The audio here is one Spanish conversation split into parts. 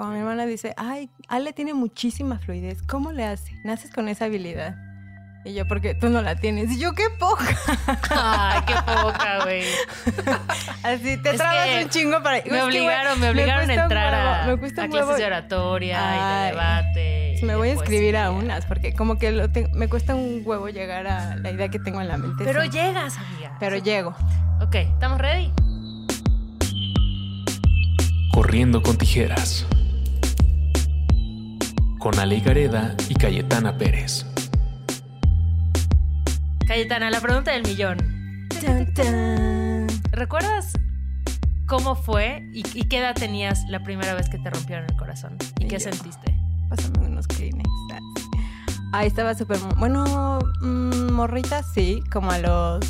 Como mi hermana dice, ay, Ale tiene muchísima fluidez. ¿Cómo le hace? Naces con esa habilidad. Y yo, porque tú no la tienes. Y yo, qué poca. Ay, qué poca, güey. Así te Es trabas un chingo para. Es Me que, obligaron, me obligaron a entrar a, me cuesta a clases de oratoria y Ay, de debate. y Me de voy a inscribir a unas, porque como que lo te- me cuesta un huevo llegar a la idea que tengo en la mente. Pero sí. llegas, amiga. Pero llego. Ok, ¿estamos ready? Corriendo con tijeras. Con Ale Gareda y Cayetana Pérez. Cayetana, la pregunta del millón. Tan, tan. ¿Recuerdas cómo fue y, y qué edad tenías la primera vez que te rompieron el corazón? ¿Y Y qué yo. sentiste? Pásame unos Kleenex. Ahí estaba súper... Bueno, mm, morrita sí, como a los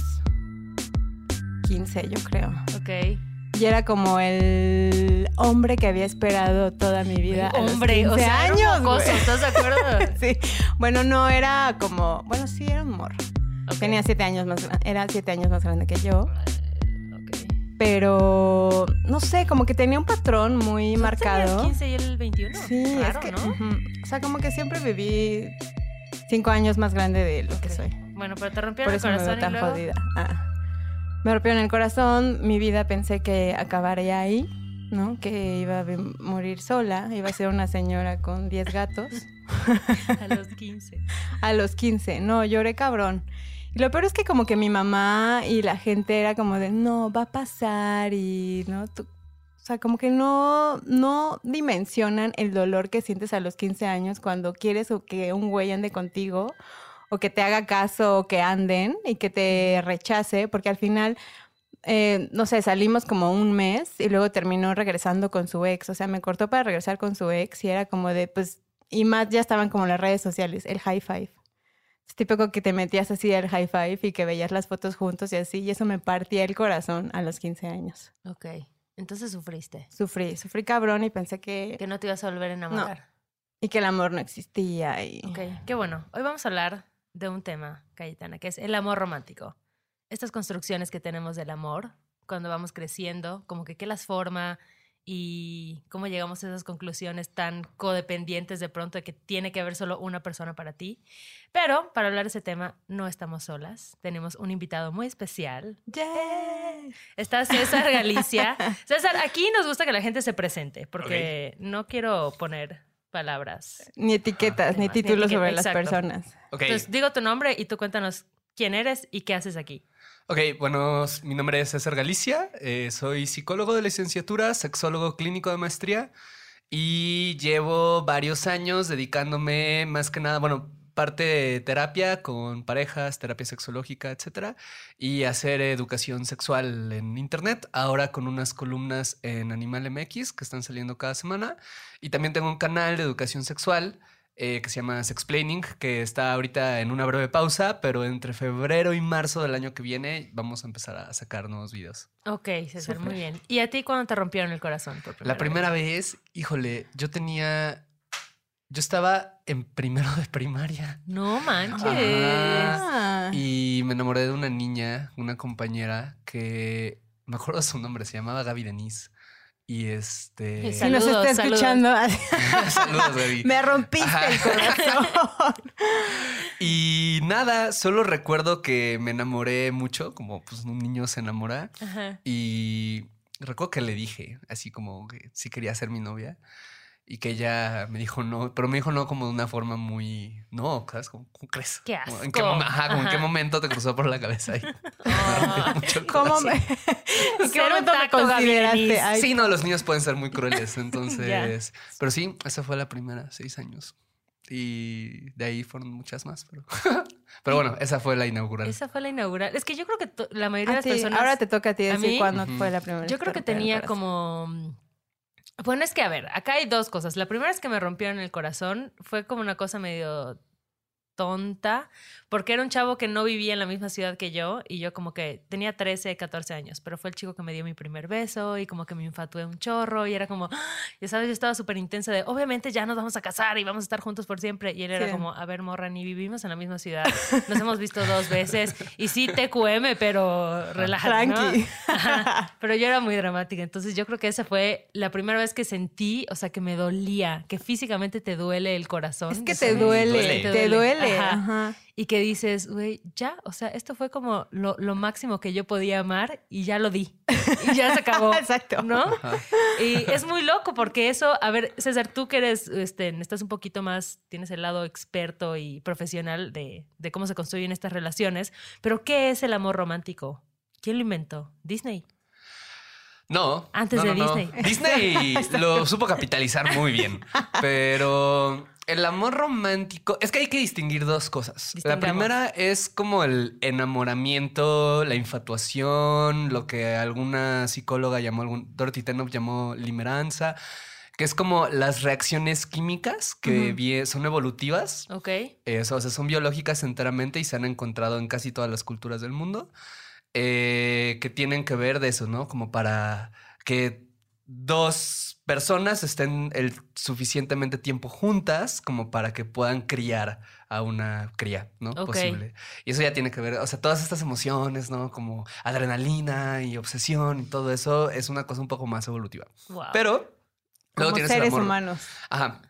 15 yo creo. Ok. Y era como el hombre que había esperado toda mi vida. a los Hombre, o 15 sea, era un años, mocoso. ¿estás de acuerdo? Sí. Bueno, no era como... Bueno, sí, era un morro. Ok. Tenía siete años más grande. Era siete años más grande que yo. Ok. Pero no sé, como que tenía un patrón muy ¿Tú marcado. tenías 15 y el 21? Sí, Raro, es que. ¿no? ujú. O sea, como que siempre viví cinco años más grande de lo que Ok. soy. Bueno, pero te rompieron Por el eso me corazón veo y tan luego... jodida. Ah. Me rompieron el corazón, mi vida pensé que acabaría ahí, ¿no? Que iba a morir sola, iba a ser una señora con 10 gatos. A los 15. A los 15, no, lloré cabrón. Y lo peor es que como que mi mamá y la gente era como de, no, va a pasar y, ¿no? Tú- o sea, como que no, no dimensionan el dolor que sientes a los 15 años cuando quieres o que un güey ande contigo o que te haga caso o que anden y que te rechace, porque al final, eh, no sé, salimos como un mes y luego terminó regresando con su ex. O sea, me cortó para regresar con su ex y era como de, pues, y más ya estaban como las redes sociales, el high five. Es típico que te metías así al high five y que veías las fotos juntos y así, y eso me partía el corazón a los 15 años. Ok. Entonces sufriste. Sufrí, sufrí cabrón y pensé que... Que no te ibas a volver a enamorar. Y que el amor no existía y... Ok, qué bueno. Hoy vamos a hablar de un tema, Cayetana, que es el amor romántico. Estas construcciones que tenemos del amor cuando vamos creciendo, como que qué las forma y cómo llegamos a esas conclusiones tan codependientes de pronto de que tiene que haber solo una persona para ti. Pero para hablar de ese tema no estamos solas. Tenemos un invitado muy especial. Yay. Está César Galicia. César, aquí nos gusta que la gente se presente porque no quiero poner palabras. Ni etiquetas, ni Ni títulos sobre las personas. Ok, Entonces, digo tu nombre y tú cuéntanos quién eres y qué haces aquí. ok, bueno, mi nombre es César Galicia, eh, soy psicólogo de licenciatura, sexólogo clínico de maestría y llevo varios años dedicándome más que nada, bueno, parte de terapia con parejas, terapia sexológica, etcétera, y hacer educación sexual en internet, ahora con unas columnas en Animal MX que están saliendo cada semana, y también tengo un canal de educación sexual eh, que se llama Sexplaining, que está ahorita en una breve pausa, pero entre febrero y marzo del año que viene vamos a empezar a sacar nuevos videos. Ok, César, muy Súper. bien. ¿Y a ti cuándo te rompieron el corazón? Por La primera vez, híjole, yo tenía, yo estaba en primero de primaria No manches. Ah. y me enamoré de una niña, una compañera que, me acuerdo su nombre, se llamaba Gaby Denise. Y este... Y Si Saludos, nos está saludos. escuchando, Saludos, Gaby. me rompiste Ajá. el corazón. Y nada, solo recuerdo que me enamoré mucho, como pues un niño se enamora. Ajá. Y recuerdo que le dije, así como que sí quería ser mi novia. Y que ella me dijo no, pero me dijo no como de una forma muy... No, ¿sabes? ¿Cómo, cómo crees? Qué Como, ¿En qué, asco. momen- ajá, como en qué Ajá. momento te cruzó por la cabeza? Y me el ¿Cómo me, ¿En qué momento me consideraste? Ay, Sí, no, los niños pueden ser muy crueles, entonces... Pero sí, esa fue la primera, seis años. Y de ahí fueron muchas más, pero... pero bueno, esa fue la inaugural. Esa fue la inaugural. Es que yo creo que to- la mayoría a de ti, las personas... ahora te toca a ti ¿A decir mí? cuándo Ujú. fue la primera vez Yo creo que tenía como... Bueno, es que a ver, acá hay dos cosas. La primera es que me rompieron el corazón. Fue como una cosa medio tonta, porque era un chavo que no vivía en la misma ciudad que yo y yo como que tenía 13, 14 años, pero fue el chico que me dio mi primer beso y como que me infatué un chorro y era como, ¡ah! ya sabes, yo estaba súper intensa de, obviamente ya nos vamos a casar y vamos a estar juntos por siempre. Y él era Sí. como, a ver, morra, ni vivimos en la misma ciudad, nos hemos visto dos veces y sí TQM, pero relájate, ¿no? Tranqui. Ajá. Pero yo era muy dramática, entonces yo creo que esa fue la primera vez que sentí, o sea, que me dolía, que físicamente te duele el corazón. Es que te duele. te duele. Ajá. Ajá. Y que dices, güey, ya, o sea, esto fue como lo, lo máximo que yo podía amar y ya lo di. Y ya se acabó. Exacto. ¿No? Ajá. Y es muy loco porque eso, a ver, César, tú que eres, este, estás un poquito más, tienes el lado experto y profesional de, de cómo se construyen estas relaciones, pero ¿qué es el amor romántico? ¿Quién lo inventó? Disney. No. Antes no, de no, no. Disney. Disney lo supo capitalizar muy bien. Pero el amor romántico. Es que hay que distinguir dos cosas. La primera es como el enamoramiento, la infatuación, lo que alguna psicóloga llamó, algún, Dorothy Tennant llamó limeranza, que es como las reacciones químicas que son evolutivas. ¿Ok? Eso, o sea, son biológicas enteramente y se han encontrado en casi todas las culturas del mundo, eh, que tienen que ver de eso, ¿no? Como para que dos personas estén el suficientemente tiempo juntas como para que puedan criar a una cría, ¿no? Posible. Y eso ya tiene que ver, o sea, todas estas emociones, ¿no? Como adrenalina y obsesión y todo eso es una cosa un poco más evolutiva. Wow. Pero luego Como tienes el seres amor- humanos. Ajá.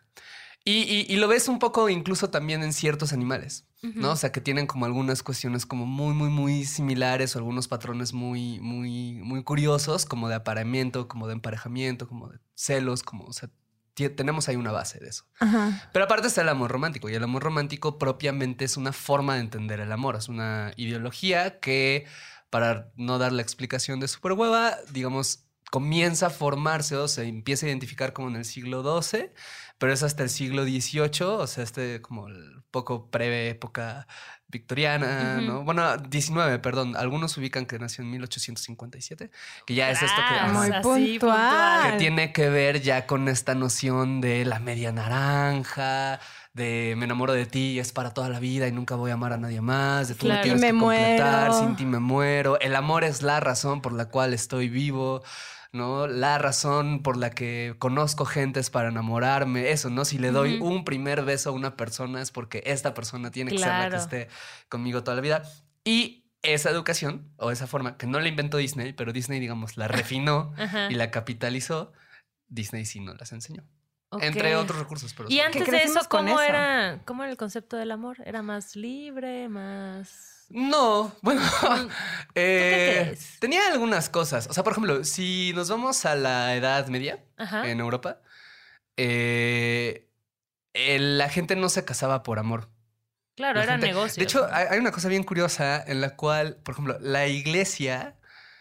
Y, y- y lo ves un poco incluso también en ciertos animales, ¿no? O sea, que tienen como algunas cuestiones como muy, muy, muy similares o algunos patrones muy, muy, muy curiosos, como de apareamiento, como de emparejamiento, como de celos, como, o sea, tenemos ahí una base de eso. Ajá. Pero aparte está el amor romántico y el amor romántico propiamente es una forma de entender el amor, es una ideología que, para no dar la explicación de super hueva, digamos, comienza a formarse o se empieza a identificar como en el siglo XII, pero es hasta el siglo XVIII, o sea, este como el poco pre época victoriana. ¿no? Bueno, 19, perdón, algunos ubican que nació en 1857, que ya es esto que... Ajá. Muy puntual. Que tiene que ver ya con esta noción de la media naranja, de me enamoro de ti, es para toda la vida y nunca voy a amar a nadie más, de tú me Claro. tienes Y me que completar, muero. sin ti me muero. El amor es la razón por la cual estoy vivo. ¿No? La razón por la que conozco gente es para enamorarme, eso, ¿no? Si le doy un primer beso a una persona es porque esta persona tiene que ser la Claro. que esté conmigo toda la vida. Y esa educación o esa forma que no la inventó Disney, pero Disney, digamos, la refinó y la capitalizó, Disney sí nos las enseñó. Entre otros recursos, pero Y sí. antes de eso, ¿cómo eso. era, ¿cómo era el concepto del amor? ¿Era más libre, más...? No, bueno, eh, crees? tenía algunas cosas. O sea, por ejemplo, si nos vamos a la Edad Media Ajá. en Europa, eh, la gente no se casaba por amor. Claro, La era gente- negocio. De hecho, hay, hay una cosa bien curiosa en la cual, por ejemplo, la iglesia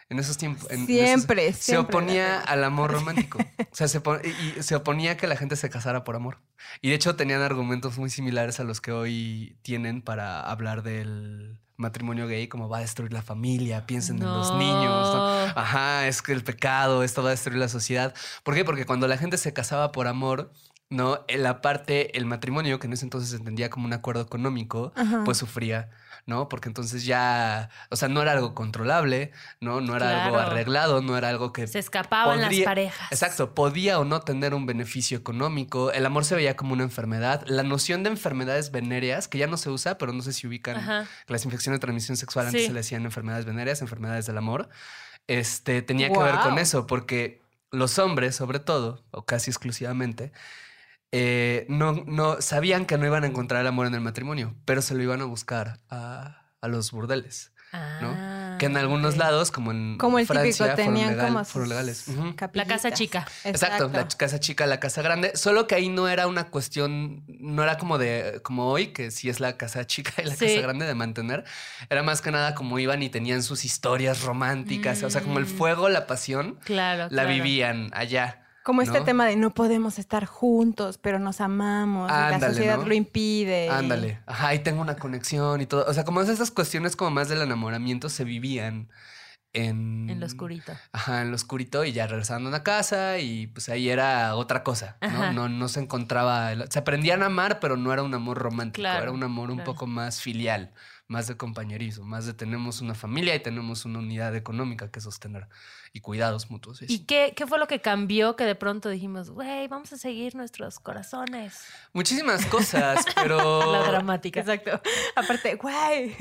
en esos tiempos en- en esos- Siempre, se siempre. oponía al amor romántico. O sea, se, pon- y, y se oponía a que la gente se casara por amor. Y de hecho tenían argumentos muy similares a los que hoy tienen para hablar del matrimonio gay, como va a destruir la familia, piensen en los niños. ¿no? Ajá, es que el pecado, esto va a destruir la sociedad. ¿Por qué? Porque cuando la gente se casaba por amor, ¿no? En la parte, el matrimonio, que en ese entonces se entendía como un acuerdo económico, Ajá. pues sufría, ¿no? Porque entonces ya, o sea, no era algo controlable, ¿no? No era algo arreglado, no era algo que... Se escapaban las parejas. Exacto, podía o no tener un beneficio económico. El amor se veía como una enfermedad. La noción de enfermedades venéreas, que ya no se usa, pero no sé si ubican Ajá. las infecciones de transmisión sexual antes Sí. se le decían enfermedades venéreas, enfermedades del amor. Este tenía que ver con eso, porque los hombres, sobre todo, o casi exclusivamente, eh, no, no sabían que no iban a encontrar el amor en el matrimonio, pero se lo iban a buscar a, a los burdeles. Ah, que en algunos lados, como en Como el Francia, típico, fueron, tenían legal- como fueron legales. La casa chica. Exacto, la casa chica, la casa grande, solo que ahí no era una cuestión, no era como de, como hoy, que sí es la casa chica y la Sí. casa grande de mantener, era más que nada como iban y tenían sus historias románticas, o sea, como el Mm. fuego, la pasión, Claro, la claro. vivían allá. Como este ¿no? tema de no podemos estar juntos, pero nos amamos. y la Ándale, sociedad ¿no? lo impide. Ándale, ajá, y tengo una conexión y todo, o sea, como esas cuestiones como más del enamoramiento se vivían en... En lo oscurito. Ajá, en lo oscurito y ya regresando a la casa y pues ahí era otra cosa, ¿no? No, no se encontraba, se aprendían a amar, pero no era un amor romántico, Claro, era un amor un poco más filial, más de compañerismo, más de tenemos una familia y tenemos una unidad económica que sostener y cuidados mutuos. y ¿Y así. qué, qué fue lo que cambió que de pronto dijimos, güey, vamos a seguir nuestros corazones? Muchísimas cosas, pero... La dramática. Exacto. Aparte, güey,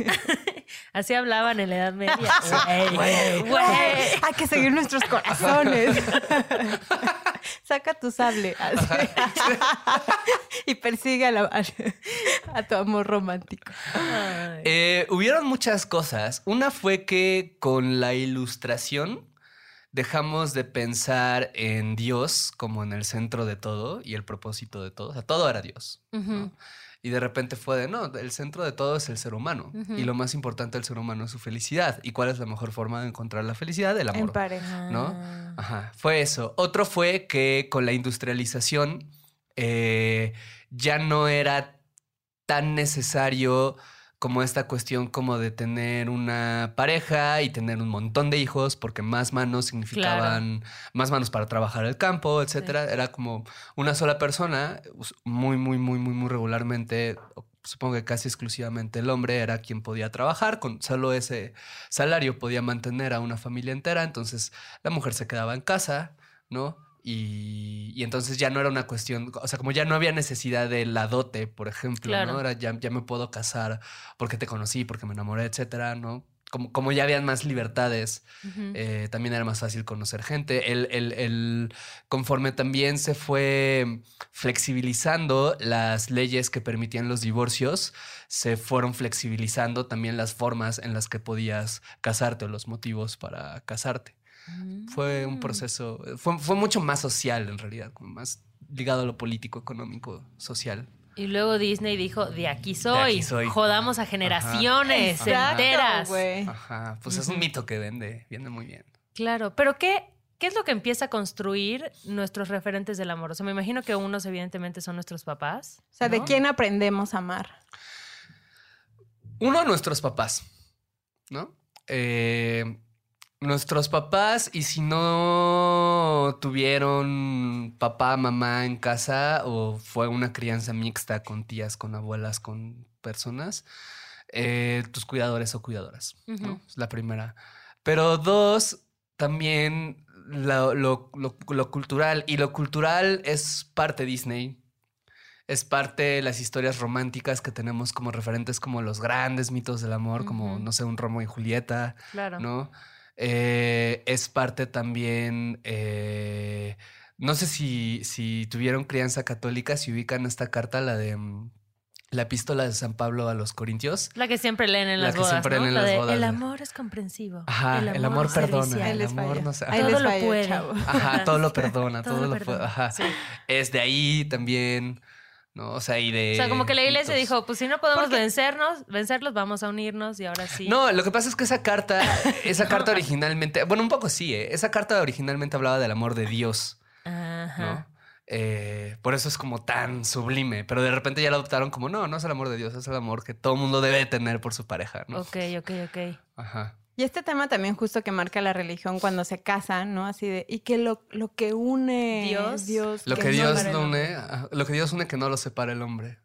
Así hablaban en la Edad Media. Güey. güey. hay que seguir nuestros corazones. Saca tu sable así. y persigue a, la- a tu amor romántico. Eh, hubieron muchas cosas. Una fue que con la ilustración dejamos de pensar en Dios como en el centro de todo y el propósito de todo. O sea, todo era Dios. ¿no? Y de repente fue de, no, el centro de todo es el ser humano. Y lo más importante del ser humano es su felicidad. ¿Y cuál es la mejor forma de encontrar la felicidad? El En amor. pareja. ¿no? Ajá, fue eso. Otro fue que con la industrialización eh, ya no era tan necesario como esta cuestión como de tener una pareja y tener un montón de hijos porque más manos significaban más manos para trabajar el campo, etcétera. Era como una sola persona, muy, muy, muy, muy, muy regularmente, supongo que casi exclusivamente el hombre era quien podía trabajar, con solo ese salario podía mantener a una familia entera, entonces la mujer se quedaba en casa, ¿no? Y, y entonces ya no era una cuestión, o sea, como ya no había necesidad de la dote, por ejemplo, Claro. ¿no? Era ya, ya me puedo casar porque te conocí, porque me enamoré, etcétera, ¿no? Como, como ya habían más libertades, eh, también era más fácil conocer gente. El, el- el- conforme también se fue flexibilizando las leyes que permitían los divorcios, se fueron flexibilizando también las formas en las que podías casarte o los motivos para casarte. Fue un Mm. proceso, fue, fue mucho más social en realidad, como más ligado a lo político, económico, social. Y luego Disney dijo, de aquí soy, aquí soy. jodamos a generaciones Exacto, enteras. güey. Ajá, pues es un mito que vende, vende muy bien. Claro, pero ¿qué, ¿qué es lo que empieza a construir nuestros referentes del amor? O sea, me imagino que unos evidentemente son nuestros papás. O sea, ¿de quién aprendemos a amar? Uno, nuestros papás, ¿no? Eh, nuestros papás, y si no tuvieron papá, mamá en casa, o fue una crianza mixta con tías, con abuelas, con personas, eh, tus cuidadores o cuidadoras, ¿no? Es la primera. Pero dos, también lo, lo- lo- lo cultural, y lo cultural es parte Disney, es parte de las historias románticas que tenemos como referentes como los grandes mitos del amor, como, no sé, un Romeo y Julieta, Claro. ¿no? Eh, es parte también, eh, no sé si, si tuvieron crianza católica, si ubican esta carta, la de mm, la epístola de San Pablo a los Corintios. La que siempre leen en La las que bodas, siempre ¿no? leen en La las de, bodas El amor es comprensivo. Ajá, el amor perdona, servicial". Ahí el amor no sé- Todo lo puede. chavo. Ajá, todo lo perdona, Todo todo, lo lo puede. perdona, Ajá. sí. Es de ahí también, ¿no? O sea, y de. O sea, como que la iglesia mitos. dijo, pues si no podemos vencernos, vencerlos, vamos a unirnos y ahora sí. No, lo que pasa es que esa carta, esa carta originalmente, bueno, un poco sí, ¿eh? esa carta originalmente hablaba del amor de Dios, Ajá. ¿no? Eh, por eso es como tan sublime, pero de repente ya lo adoptaron como, no, no es el amor de Dios, es el amor que todo mundo debe tener por su pareja, ¿no? Ok, ok, ok. Ajá. Y este tema también justo que marca la religión cuando se casan, ¿no? Así de, y que lo, lo que une Dios. Dios Lo que, no Dios hombre. une, lo que Dios une que no lo separa el hombre.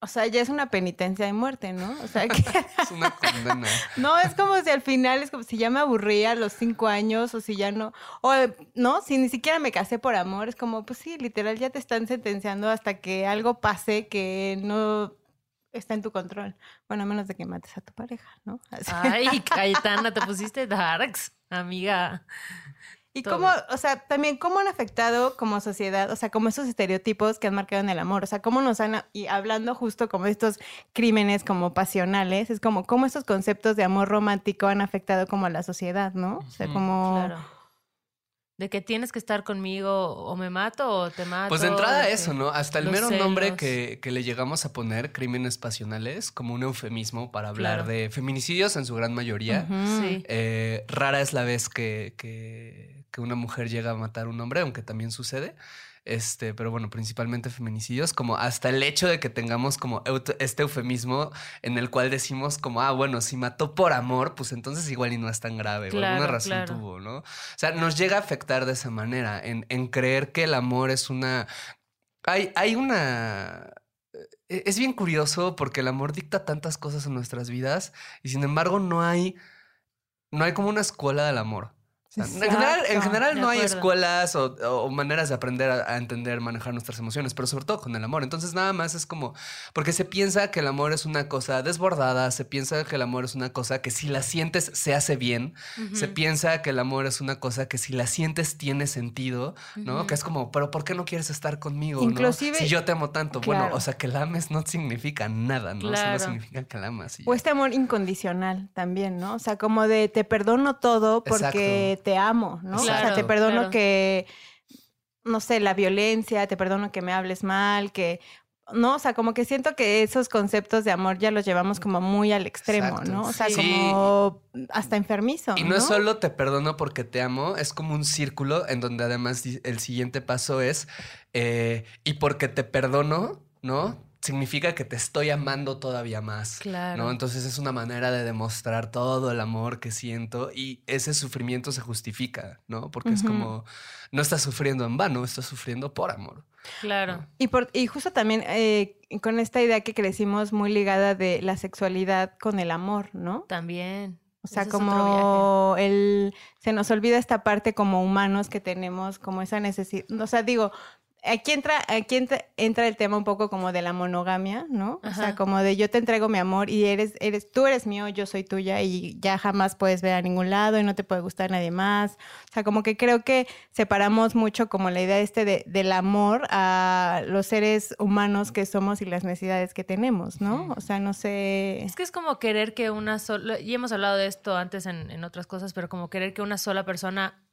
O sea, ya es una penitencia de muerte, ¿no? O sea, que Es una condena. no es como si al final es como si ya me aburría a los cinco años o si ya no, o no, si ni siquiera me casé por amor, es como, pues sí, literal ya te están sentenciando hasta que algo pase que no está en tu control. Bueno, a menos de que mates a tu pareja, ¿no? Así. Ay, Cayetana, te pusiste darks, amiga. Y Todo. cómo, o sea, también cómo han afectado como sociedad, o sea, como esos estereotipos que han marcado en el amor, o sea, cómo nos han, y hablando justo como de estos crímenes como pasionales, es como cómo estos conceptos de amor romántico han afectado como a la sociedad, ¿no? O sea, como... Claro. De que tienes que estar conmigo o me mato o te mato. Pues de entrada de eso, ¿no? Hasta el mero nombre que, que le llegamos a poner, crímenes pasionales, como un eufemismo para hablar Claro. de feminicidios en su gran mayoría. Sí. Eh, rara es la vez que, que- que una mujer llega a matar a un hombre, aunque también sucede. Este, pero bueno, principalmente feminicidios, como hasta el hecho de que tengamos como este eufemismo en el cual decimos como, ah, bueno, si mató por amor, pues entonces igual y no es tan grave, o alguna Claro, razón claro. tuvo, ¿no? O sea, nos llega a afectar de esa manera, en, en creer que el amor es una... Hay, hay una... e- Es bien curioso porque el amor dicta tantas cosas en nuestras vidas y sin embargo no hay, no hay como una escuela del amor. O sea, en general, en Exacto, general de no hay escuelas o, o maneras de aprender a, a entender, manejar nuestras emociones, pero sobre todo con el amor. Entonces nada más es como, porque se piensa que el amor es una cosa desbordada, se piensa que el amor es una cosa que si la sientes se hace bien, se piensa que el amor es una cosa que si la sientes tiene sentido, ¿no? Que es como, pero ¿por qué no quieres estar conmigo? no? Inclusive- Si yo te amo tanto. Bueno, o sea, que la ames no significa nada, ¿no? Claro. Solo significa que la amas. y. O este amor incondicional también, ¿no? O sea, como de te perdono todo porque te amo, ¿no? o sea, te perdono claro. que, no sé, la violencia, te perdono que me hables mal, que... No, o sea, como que siento que esos conceptos de amor ya los llevamos como muy al extremo, Exacto. ¿no? O sea, Sí. como hasta enfermizo. Y no, es solo te perdono porque te amo, es como un círculo en donde además el siguiente paso es, eh, y porque te perdono, ¿no? Significa que te estoy amando todavía más. Claro. ¿no? Entonces es una manera de demostrar todo el amor que siento y ese sufrimiento se justifica, ¿no? Porque es como, no estás sufriendo en vano, estás sufriendo por amor. Claro. Y, por, y justo también eh, con esta idea que crecimos muy ligada de la sexualidad con el amor, ¿no? También. O sea, como el se nos olvida esta parte como humanos que tenemos, como esa necesidad. O sea, digo, aquí entra, aquí entra, entra el tema un poco como de la monogamia, ¿no? O sea, como de yo te entrego mi amor y eres, eres, tú eres mío, yo soy tuya y ya jamás puedes ver a ningún lado y no te puede gustar nadie más. O sea, como que creo que separamos mucho como la idea este de, del amor a los seres humanos que somos y las necesidades que tenemos, ¿no? O sea, no sé. Es que es como querer que una sola, y hemos hablado de esto antes en, en otras cosas, pero como querer que una sola persona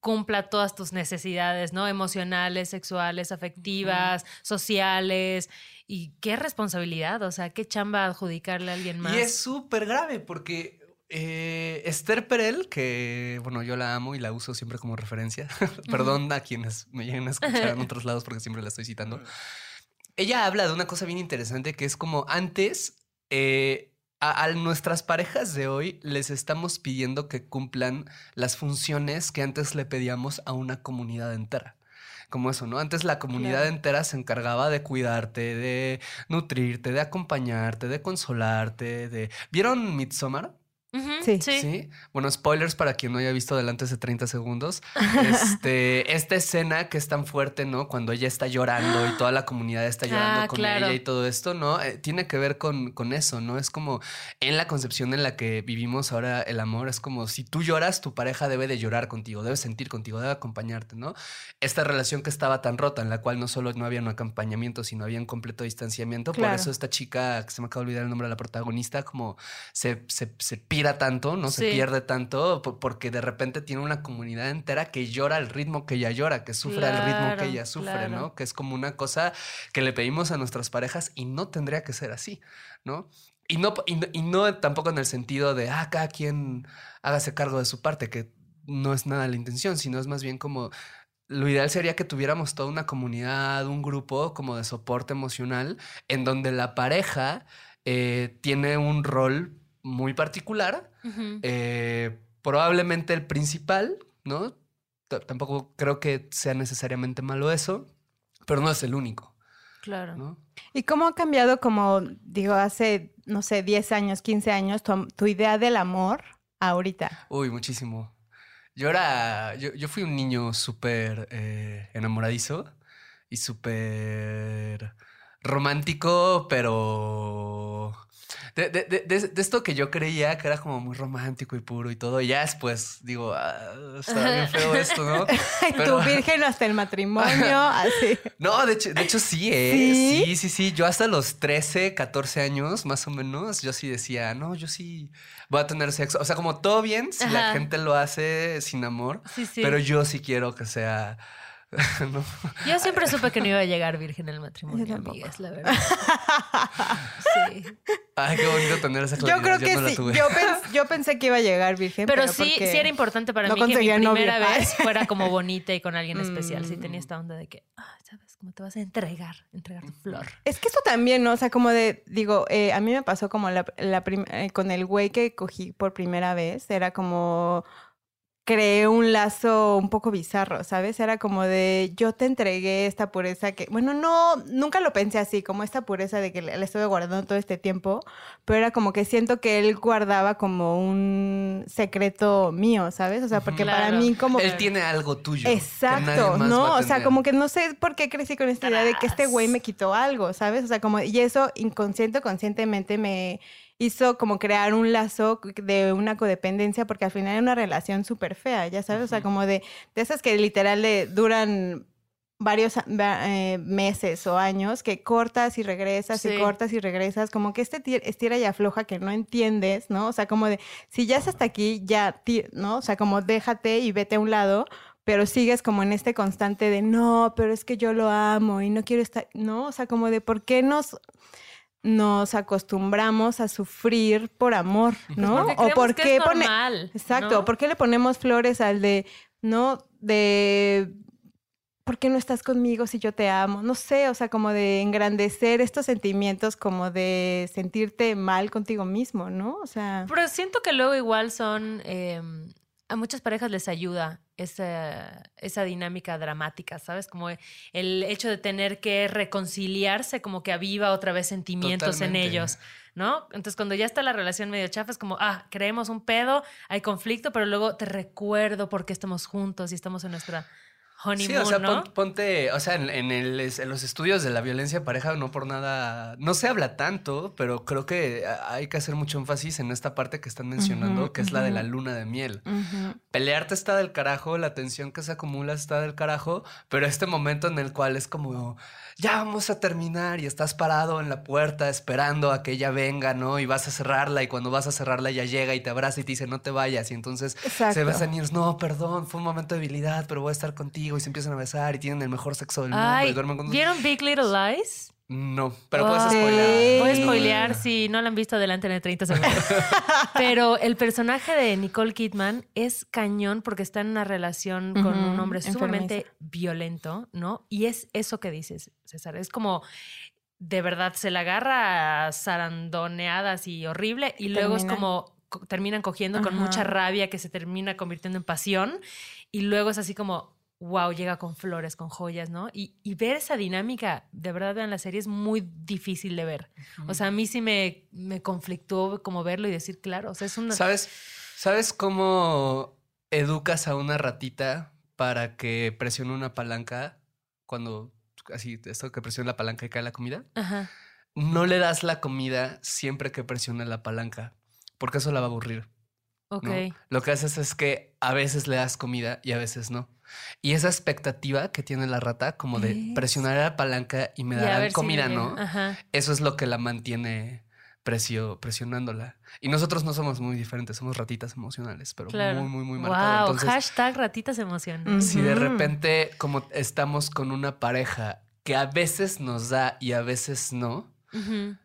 cumpla todas tus necesidades, ¿no? Emocionales, sexuales, afectivas, sociales. Y qué responsabilidad, o sea, qué chamba adjudicarle a alguien más. Y es súper grave porque eh, Esther Perel, que bueno, yo la amo y la uso siempre como referencia, perdón a quienes me lleguen a escuchar en otros lados porque siempre la estoy citando, ella habla de una cosa bien interesante que es como antes... eh, a, a nuestras parejas de hoy les estamos pidiendo que cumplan las funciones que antes le pedíamos a una comunidad entera. Como eso, ¿no? Antes la comunidad Claro. entera se encargaba de cuidarte, de nutrirte, de acompañarte, de consolarte, de... ¿Vieron Midsommar? Sí. sí. Bueno, spoilers para quien no haya visto delante de 30 segundos. Este, esta escena que es tan fuerte, ¿no? Cuando ella está llorando y toda la comunidad está llorando Ah, con claro. ella y todo esto, ¿no? Eh, tiene que ver con, con eso, ¿no? Es como en la concepción en la que vivimos ahora el amor, es como si tú lloras, tu pareja debe de llorar contigo, debe sentir contigo, debe acompañarte, ¿no? Esta relación que estaba tan rota, en la cual no solo no había un acompañamiento, sino había un completo distanciamiento. Por eso esta chica, que se me acaba de olvidar el nombre de la protagonista, como se, se, se pira tanto, ¿no? Se pierde tanto, po- porque de repente tiene una comunidad entera que llora al ritmo que ella llora, que sufre al ritmo que ella sufre, claro. ¿no? Que es como una cosa que le pedimos a nuestras parejas y no tendría que ser así, ¿no? Y no, y no, y no tampoco en el sentido de, ah, cada quien hágase cargo de su parte, que no es nada la intención, sino es más bien como lo ideal sería que tuviéramos toda una comunidad, un grupo como de soporte emocional, en donde la pareja eh, tiene un rol muy particular, eh, probablemente el principal, ¿no? T- tampoco creo que sea necesariamente malo eso, pero no es el único, Claro. ¿no? ¿Y cómo ha cambiado, como digo, hace, no sé, 10 años, 15 años, tu idea del amor ahorita? Uy, muchísimo. Yo era, yo, yo fui un niño súper eh, enamoradizo y súper romántico, pero de, de- de- de- esto que yo creía que era como muy romántico y puro y todo, y ya después digo, ah, está bien feo esto, ¿no? Pero- Tu virgen hasta el matrimonio, así. No, de hecho, de hecho sí, ¿eh? ¿Sí? ¿Sí? sí, sí, Yo hasta los 13, 14 años, más o menos, yo sí decía, no, yo sí voy a tener sexo. O sea, como todo bien si la gente lo hace sin amor, Sí, sí. pero yo sí quiero que sea ¿no? Yo siempre supe que no iba a llegar virgen al matrimonio, Yo amigas, la verdad. Sí. Ay, qué bonito tener esa Yo claridad. creo que no la sí. Yo, pens- yo pensé que iba a llegar virgen. Pero, Pero, sí, sí era importante para no mí que mi novio. primera vez fuera como bonita y con alguien especial. Sí Mm. tenía esta onda de que, ah, ¿sabes? Cómo te vas a entregar, entregar tu flor. Es que eso también, ¿no? O sea, como de, digo, eh, a mí me pasó como la, la eh, con el güey que cogí por primera vez, era como creé un lazo un poco bizarro, ¿sabes? Era como de yo te entregué esta pureza que, bueno, no, nunca lo pensé así, como esta pureza de que le, le estuve guardando todo este tiempo, pero era como que siento que él guardaba como un secreto mío, ¿sabes? O sea, porque para mí como... Él tiene algo tuyo. que nadie Exacto, no, a o sea, tener. como que no sé por qué crecí con esta idea de que este güey me quitó algo, ¿sabes? O sea, como, y eso inconsciente o conscientemente me hizo como crear un lazo de una codependencia, porque al final era una relación súper fea, ya sabes, o sea, como de, de esas que literal le duran varios eh, meses o años que cortas y regresas Sí. y cortas y regresas, como que este ti- estira y afloja que no entiendes, ¿no? O sea, como de, si ya es hasta aquí, ya, ¿no? O sea, como déjate y vete a un lado, pero sigues como en este constante de, no, pero es que yo lo amo y no quiero estar, ¿no? O sea, como de, ¿por qué nos nos acostumbramos a sufrir por amor, ¿no? Porque o por qué normal. Exacto, ¿no? ¿por qué le ponemos flores al de, no, de, ¿por qué no estás conmigo si yo te amo? No sé, o sea, como de engrandecer estos sentimientos, como de sentirte mal contigo mismo, ¿no? O sea, Pero siento que luego igual son... eh, a muchas parejas les ayuda esa, esa dinámica dramática, ¿sabes? Como el hecho de tener que reconciliarse, como que aviva otra vez sentimientos Totalmente. en ellos, ¿no? Entonces, cuando ya está la relación medio chafa, es como, ah, creemos un pedo, hay conflicto, pero luego te recuerdo por qué estamos juntos y estamos en nuestra honeymoon, Sí, o sea, ¿no? pon- ponte, o sea, en, en el- en los estudios de la violencia de pareja no por nada, no se habla tanto, pero creo que hay que hacer mucho énfasis en esta parte que están mencionando, que es la de la luna de miel. Pelearte está del carajo, la tensión que se acumula está del carajo, pero este momento en el cual es como, ya vamos a terminar y estás parado en la puerta esperando a que ella venga, ¿no? Y vas a cerrarla y cuando vas a cerrarla ella llega y te abraza y te dice, no te vayas. Y entonces se Exacto. besan y es, no, perdón, fue un momento de debilidad, pero voy a estar contigo y se empiezan a besar y tienen el mejor sexo del mundo Ay, y duermen con... ¿vieron Big Little Lies? No, pero puedes spoilear. Sí. spoilear si no la han visto adelante en 30 segundos. Pero el personaje de Nicole Kidman es cañón porque está en una relación con Ujú, un hombre sumamente enfermiza. violento, ¿no? Y es eso que dices, César. Es como de verdad se la agarra a zarandoneadas y horrible y luego es como co- terminan cogiendo con mucha rabia que se termina convirtiendo en pasión y luego es así como wow, llega con flores, con joyas, ¿no? Y, y ver esa dinámica, de verdad, vean la serie, es muy difícil de ver. O sea, a mí sí me, me conflictó como verlo y decir, claro, o sea, es una... ¿Sabes, ¿Sabes cómo educas a una ratita para que presione una palanca cuando así, esto que presiona la palanca y cae la comida? Ajá. No le das la comida siempre que presione la palanca, porque eso la va a aburrir. Ok. ¿no? Lo que haces es que a veces le das comida y a veces no. Y esa expectativa que tiene la rata, como de Es. presionar la palanca y me Y darán ver si me comida. ¿no? Ajá. Eso es lo que la mantiene presio, presionándola. Y nosotros no somos muy diferentes, somos ratitas emocionales, pero Claro. muy, muy, muy marcado. Wow, Entonces, hashtag ratitas emocionales. si de repente, como estamos con una pareja que a veces nos da y a veces no, Ujú.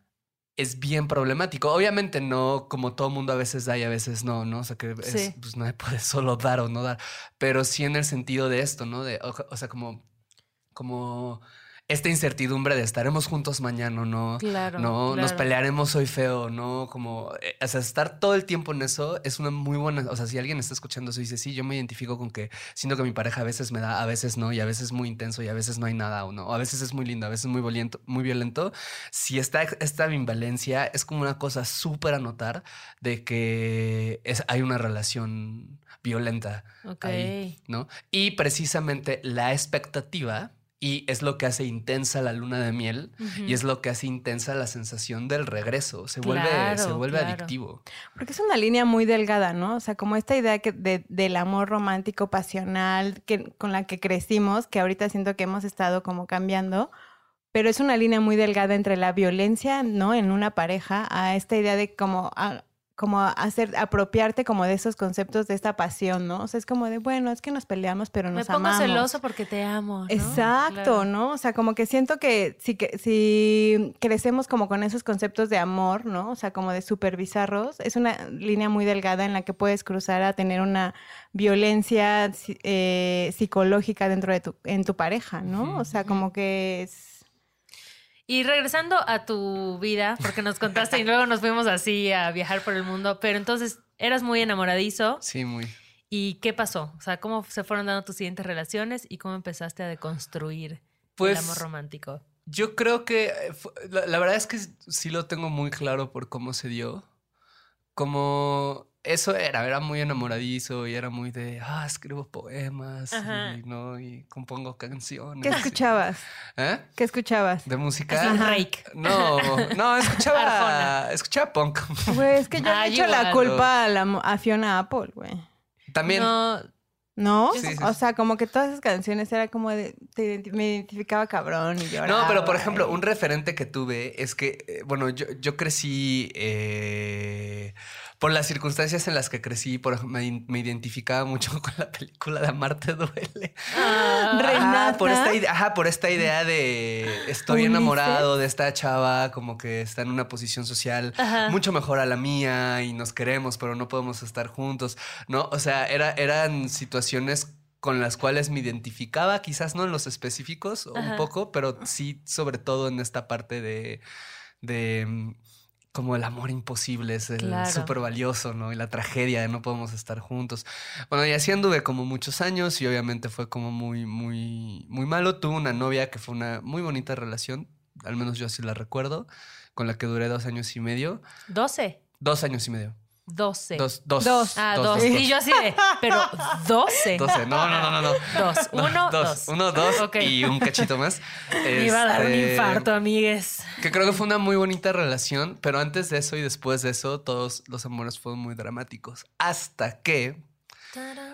Es bien problemático. Obviamente no como todo mundo a veces da y a veces no, ¿no? O sea que es, Sí. pues nadie puede solo dar o no dar, pero sí en el sentido de esto, ¿no? De, o, o sea, como, como esta incertidumbre de estaremos juntos mañana o no. Claro. No, nos pelearemos hoy feo, ¿no? Como, eh, o sea, estar todo el tiempo en eso es una muy buena, o sea, si alguien está escuchando eso y dice, sí, yo me identifico con que siento que mi pareja a veces me da, a veces no, y a veces es muy intenso y a veces no hay nada o no, o a veces es muy lindo, a veces muy violento, muy violento. Si está esta ambivalencia, es como una cosa súper a notar de que es, hay una relación violenta Ok. ahí, ¿no? Y precisamente la expectativa, y es lo que hace intensa la luna de miel, y es lo que hace intensa la sensación del regreso. Se vuelve, se vuelve claro. adictivo. Porque es una línea muy delgada, ¿no? O sea, como esta idea que de- del amor romántico, pasional, que, con la que crecimos, que ahorita siento que hemos estado como cambiando, pero es una línea muy delgada entre la violencia, ¿no? En una pareja, a esta idea de como a como hacer, apropiarte como de esos conceptos de esta pasión, ¿no? O sea, es como de, bueno, es que nos peleamos, pero nos Me pongo amamos. celoso porque te amo. ¿no? Exacto, Claro. ¿no? O sea, como que siento que si, que si crecemos como con esos conceptos de amor, ¿no? O sea, como de súper bizarros, es una línea muy delgada en la que puedes cruzar a tener una violencia eh, psicológica dentro de tu, en tu pareja, ¿no? O sea, como que es... Y regresando a tu vida, porque nos contaste y luego nos fuimos así a viajar por el mundo, pero entonces eras muy enamoradizo. Sí, muy. ¿Y qué pasó? O sea, ¿cómo se fueron dando tus siguientes relaciones y cómo empezaste a deconstruir Pues- el amor romántico? Yo creo que eh, la, la verdad es que sí lo tengo muy claro por cómo se dio. Como eso era, era muy enamoradizo y era muy de, ah, escribo poemas Ajá. y, ¿no? y compongo canciones. ¿Qué y- escuchabas? ¿Eh? ¿Qué escuchabas? ¿De música? Rake. No, no, escuchaba, escuchaba punk. Güey, es que yo Ah, le echo la culpa a, la a Fiona Apple, güey. También. No, ¿No? Sí, sí, o sea, como que todas esas canciones era como de... te identi- me identificaba cabrón y lloraba. No, pero por ejemplo, un referente que tuve es que, eh, bueno, yo, yo crecí eh, por las circunstancias en las que crecí, por me, me identificaba mucho con la película de Amarte duele. Ah, Renata. Ajá, por esta idea, ajá, por esta idea de estoy enamorado de esta chava, como que está en una posición social Ajá. mucho mejor a la mía y nos queremos, pero no podemos estar juntos, ¿no? O sea, era, eran situaciones con las cuales me identificaba, quizás no en los específicos un poco, pero sí sobre todo en esta parte de, de mm, como el amor imposible es el Claro. súper valioso, ¿no? Y la tragedia de no podemos estar juntos. Bueno, y así anduve como muchos años y obviamente fue como muy, muy, muy malo. Tuve una novia que fue una muy bonita relación, al menos yo así la recuerdo, con la que duré dos años y medio. 12. Dos años y medio. 12. Dos, dos. Dos. Ah, dos, dos. dos, Y yo así de, pero 12. Doce. No, no, no, no, no. Dos. No, Uno, dos. dos. Uno, dos Ok. y un cachito más. Me iba a dar un Este, infarto, amigues. Que creo que fue una muy bonita relación, pero antes de eso y después de eso, todos los amores fueron muy dramáticos. Hasta que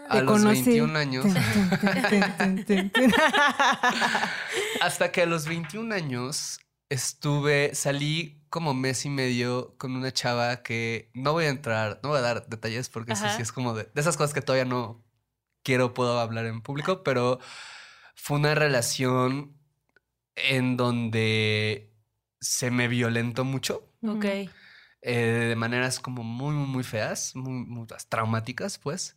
a Te los conocí. 21 años, hasta que a los 21 años estuve, salí como mes y medio con una chava que no voy a entrar, no voy a dar detalles porque eso sí es como de, de esas cosas que todavía no quiero, puedo hablar en público, pero fue una relación en donde se me violentó mucho. Ok. eh, de maneras como muy, muy, muy feas, muy, muy traumáticas, pues.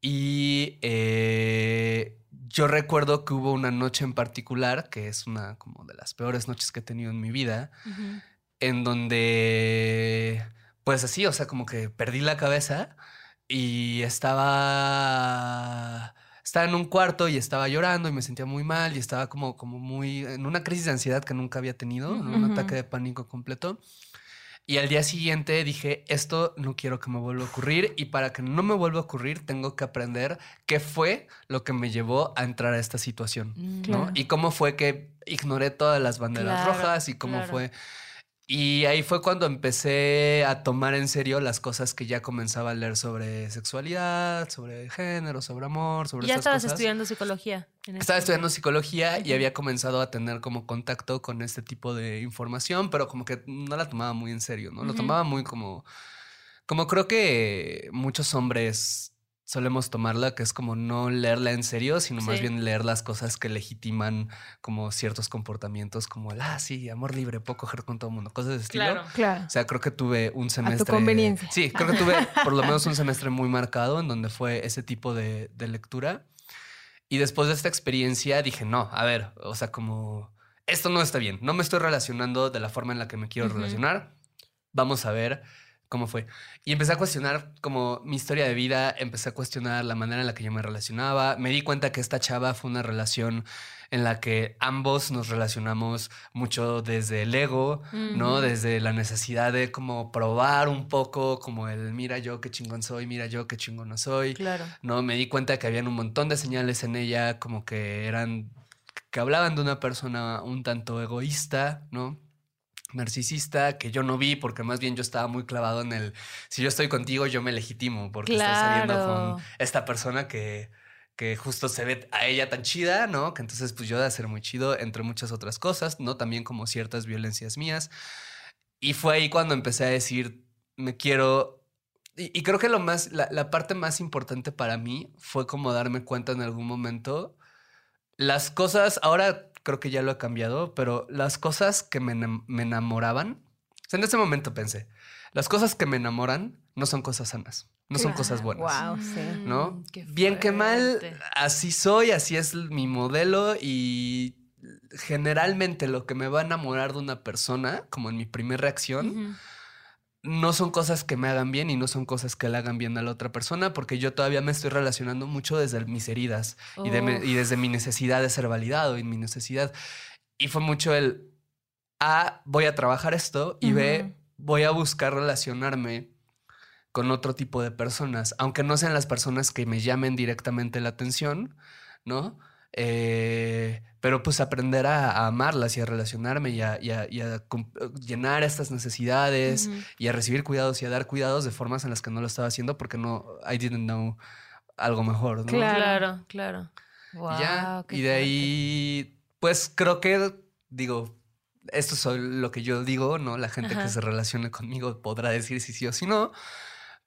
Y eh, yo recuerdo que hubo una noche en particular, que es una como de las peores noches que he tenido en mi vida, en donde, pues así, o sea, como que perdí la cabeza y estaba... Estaba en un cuarto y estaba llorando y me sentía muy mal y estaba como, como muy en una crisis de ansiedad que nunca había tenido, en un ataque de pánico completo. Y al día siguiente dije, esto no quiero que me vuelva a ocurrir y para que no me vuelva a ocurrir tengo que aprender qué fue lo que me llevó a entrar a esta situación, Mm, ¿no? Y cómo fue que ignoré todas las banderas Claro, rojas y cómo claro. fue... Y ahí fue cuando empecé a tomar en serio las cosas que ya comenzaba a leer sobre sexualidad, sobre género, sobre amor, sobre Ya estabas cosas. estudiando psicología. en Estaba estudiando psicología y había comenzado a tener como contacto con este tipo de información, pero como que no la tomaba muy en serio, ¿no? Lo tomaba muy como, como creo que muchos hombres solemos tomarla, que es como no leerla en serio, sino más Sí. bien leer las cosas que legitiman como ciertos comportamientos, como el, ah, sí, amor libre, puedo coger con todo el mundo, cosas de estilo. Claro. Claro. O sea, creo que tuve un semestre. conveniencia. Sí, creo que tuve por lo menos un semestre muy marcado en donde fue ese tipo de, de lectura. Y después de esta experiencia dije, no, a ver, o sea, como esto no está bien. No me estoy relacionando de la forma en la que me quiero Ujú. relacionar. Vamos a ver cómo fue. Y empecé a cuestionar como mi historia de vida, empecé a cuestionar la manera en la que yo me relacionaba. Me di cuenta que esta chava fue una relación en la que ambos nos relacionamos mucho desde el ego, ¿no? Desde la necesidad de como probar un poco, como el mira yo qué chingón soy, mira yo qué chingón no soy. Claro. No, me di cuenta que habían un montón de señales en ella, como que eran, que hablaban de una persona un tanto egoísta, ¿no? Narcisista, que yo no vi porque más bien yo estaba muy clavado en el, si yo estoy contigo, yo me legitimo porque estoy saliendo con esta persona que, que justo se ve a ella tan chida, ¿no? Que entonces pues yo de ser muy chido, entre muchas otras cosas, ¿no? También como ciertas violencias mías. Y fue ahí cuando empecé a decir, me quiero y, y creo que lo más, la, la parte más importante para mí fue como darme cuenta en algún momento las cosas, ahora creo que ya lo he cambiado, pero las cosas que me, me enamoraban, o sea, en ese momento pensé, las cosas que me enamoran no son cosas sanas, no son cosas buenas. Wow, sí. ¿no? Mm, qué Bien que mal, así soy, así es mi modelo y generalmente lo que me va a enamorar de una persona, como en mi primera reacción. No son cosas que me hagan bien y no son cosas que le hagan bien a la otra persona, porque yo todavía me estoy relacionando mucho desde mis heridas y, de me- y desde mi necesidad de ser validado y mi necesidad. Y fue mucho el, A, voy a trabajar esto y B, Ujú. voy a buscar relacionarme con otro tipo de personas, aunque no sean las personas que me llamen directamente la atención, ¿no? Eh, pero pues aprender a, a amarlas y a relacionarme y a, y a- y a cum- llenar estas necesidades y a recibir cuidados y a dar cuidados de formas en las que no lo estaba haciendo porque no, I didn't know algo mejor, ¿no? Claro. Claro, claro. Y ya, y de ahí, pues creo que, digo, esto es lo que yo digo, ¿no? La gente Ajá. que se relacione conmigo podrá decir si sí o si no,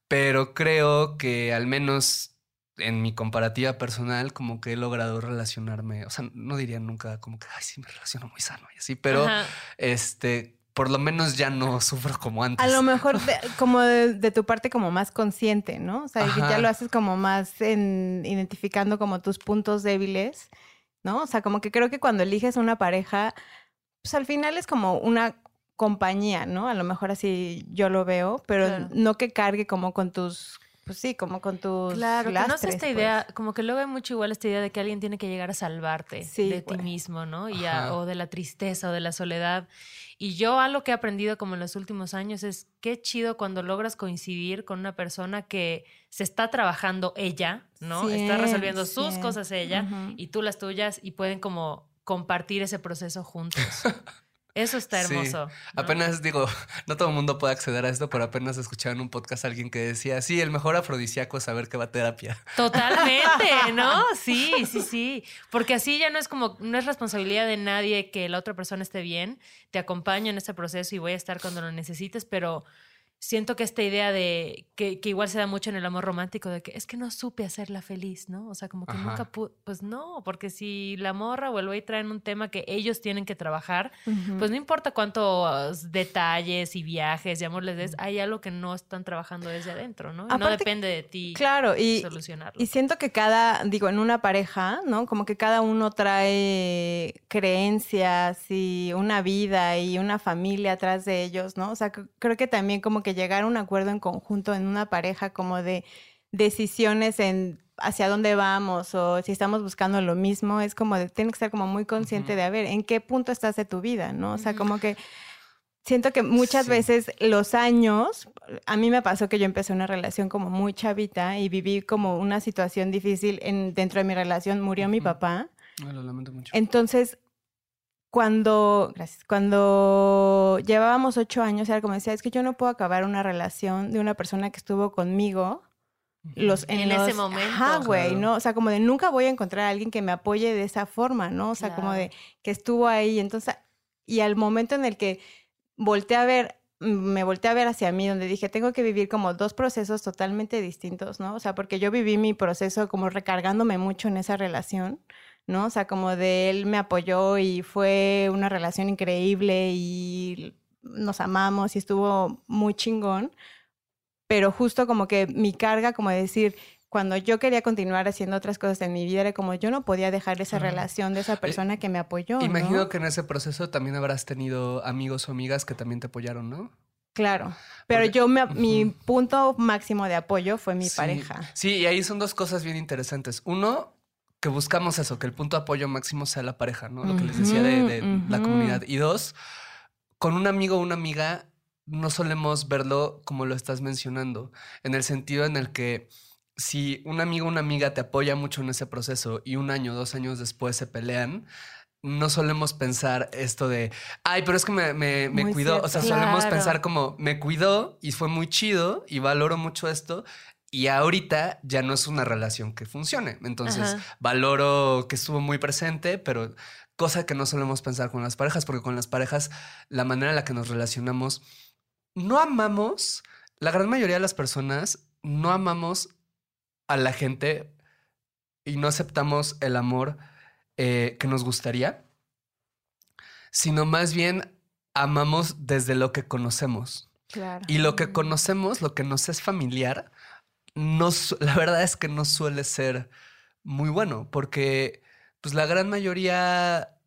pero creo que al menos en mi comparativa personal, como que he logrado relacionarme, o sea, no diría nunca como que, ay, sí, me relaciono muy sano y así, pero Ajá. este, por lo menos ya no sufro como antes. A lo mejor de- como de, de tu parte como más consciente, ¿no? O sea, ya lo haces como más en identificando como tus puntos débiles, ¿no? O sea, como que creo que cuando eliges una pareja, pues al final es como una compañía, ¿no? A lo mejor así yo lo veo, pero Claro. no que cargue como con tus, pues sí, como con tus Claro, que no es lastres, esta pues. idea, como que luego hay mucho igual esta idea de que alguien tiene que llegar a salvarte Sí, de ti güey. mismo, ¿no? Y a- o de la tristeza o de la soledad. Y yo algo que he aprendido como en los últimos años es qué chido cuando logras coincidir con una persona que se está trabajando ella, ¿no? está Cien, resolviendo sus cien. cosas ella Ujú. y tú las tuyas y pueden como compartir ese proceso juntos. Eso está Sí. hermoso. ¿no? Apenas digo, no todo el mundo puede acceder a esto, pero apenas escuchaba en un podcast a alguien que decía, sí, el mejor afrodisíaco es saber que va a terapia. Totalmente, ¿no? Sí, sí, sí. Porque así ya no es como, no es responsabilidad de nadie que la otra persona esté bien. Te acompaño en este proceso y voy a estar cuando lo necesites, pero siento que esta idea de que, que igual se da mucho en el amor romántico de que es que no supe hacerla feliz, ¿no? O sea, como que Ajá. nunca pude, pues no, porque si la morra o el güey traen un tema que ellos tienen que trabajar, pues no importa cuántos detalles y viajes y amor les des, hay algo que no están trabajando desde adentro, ¿no? Y no Aparte, depende de ti Claro, y, solucionarlo. Y siento que cada, digo, en una pareja, ¿no? Como que cada uno trae creencias y una vida y una familia atrás de ellos, ¿no? O sea, creo que también como que llegar a un acuerdo en conjunto en una pareja como de decisiones en hacia dónde vamos o si estamos buscando lo mismo, es como de, tienes que estar como muy consciente Ujú. de, a ver, ¿en qué punto estás de tu vida, ¿no? O sea, como que siento que muchas Sí. veces los años, a mí me pasó que yo empecé una relación como muy chavita y viví como una situación difícil en, dentro de mi relación, murió mi Ujú. papá. No, lo lamento mucho. Entonces, cuando, gracias, cuando llevábamos ocho años, era como decía, es que yo no puedo acabar una relación de una persona que estuvo conmigo los, en, En ese momento. Ajá, güey, Claro. ¿no? O sea, como de nunca voy a encontrar a alguien que me apoye de esa forma, ¿no? O sea, como de que estuvo ahí. Entonces, y al momento en el que volteé a ver, mm, me volteé a ver hacia mí, donde dije, tengo que vivir como dos procesos totalmente distintos, ¿no? O sea, porque yo viví mi proceso como recargándome mucho en esa relación, ¿no? O sea, como de él me apoyó y fue una relación increíble y nos amamos y estuvo muy chingón, pero justo como que mi carga, como de decir, cuando yo quería continuar haciendo otras cosas en mi vida, era como yo no podía dejar esa relación de esa persona que me apoyó. ¿no? Imagino que en ese proceso también habrás tenido amigos o amigas que también te apoyaron, ¿no? Claro, pero Porque- yo, me, mi punto máximo de apoyo fue mi Sí. pareja. Sí, y ahí son dos cosas bien interesantes. Uno, que buscamos eso, que el punto de apoyo máximo sea la pareja, ¿no? Lo que les decía de, la comunidad. Y dos, con un amigo o una amiga no solemos verlo como lo estás mencionando, en el sentido en el que si un amigo o una amiga te apoya mucho en ese proceso y un año, dos años después se pelean, no solemos pensar esto de, ay, pero es que me, me, cuidó. O sea, solemos Claro. pensar como, me cuidó y fue muy chido y valoro mucho esto. Y ahorita ya no es una relación que funcione. Entonces, Ajá. valoro que estuvo muy presente, pero cosa que no solemos pensar con las parejas, porque con las parejas, la manera en la que nos relacionamos, no amamos la gran mayoría de las personas no amamos a la gente y no aceptamos el amor eh, que nos gustaría, sino más bien amamos desde lo que conocemos. Claro. Y lo que conocemos, lo que nos es familiar, no, la verdad es que no suele ser muy bueno, porque pues la gran mayoría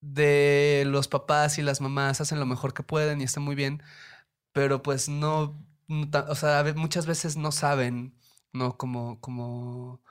de los papás y las mamás hacen lo mejor que pueden y está muy bien, pero pues no, o sea, muchas veces no saben, ¿no? Como, como,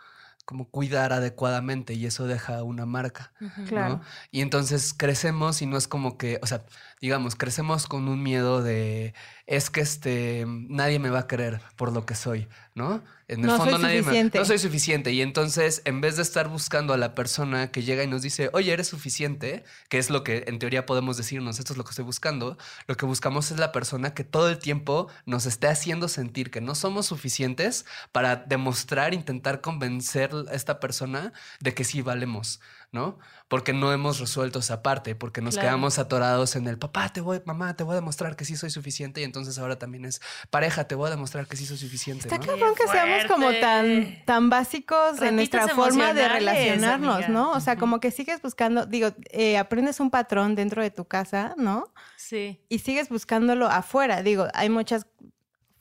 como cuidar adecuadamente y eso deja una marca. Claro. ¿no? Y entonces crecemos y no es como que, o sea, digamos, crecemos con un miedo de, es que este, nadie me va a querer por lo que soy, ¿no? En el No soy fondo nadie me, suficiente. no soy suficiente. Y entonces, en vez de estar buscando a la persona que llega y nos dice, oye, eres suficiente, que es lo que en teoría podemos decirnos, esto es lo que estoy buscando, lo que buscamos es la persona que todo el tiempo nos esté haciendo sentir que no somos suficientes para demostrar, intentar convencer a esta persona de que sí valemos, ¿no? Porque no hemos resuelto esa parte, porque nos Claro. quedamos atorados en el papá, te voy, mamá, te voy a demostrar que sí soy suficiente y entonces ahora también es pareja, te voy a demostrar que sí soy suficiente. Está ¿no? cabrón que seamos como tan, tan básicos en nuestra forma de relacionarnos, amiga. ¿no? O sea, como que sigues buscando, digo, eh, aprendes un patrón dentro de tu casa, ¿no? Sí. Y sigues buscándolo afuera. Digo, hay muchas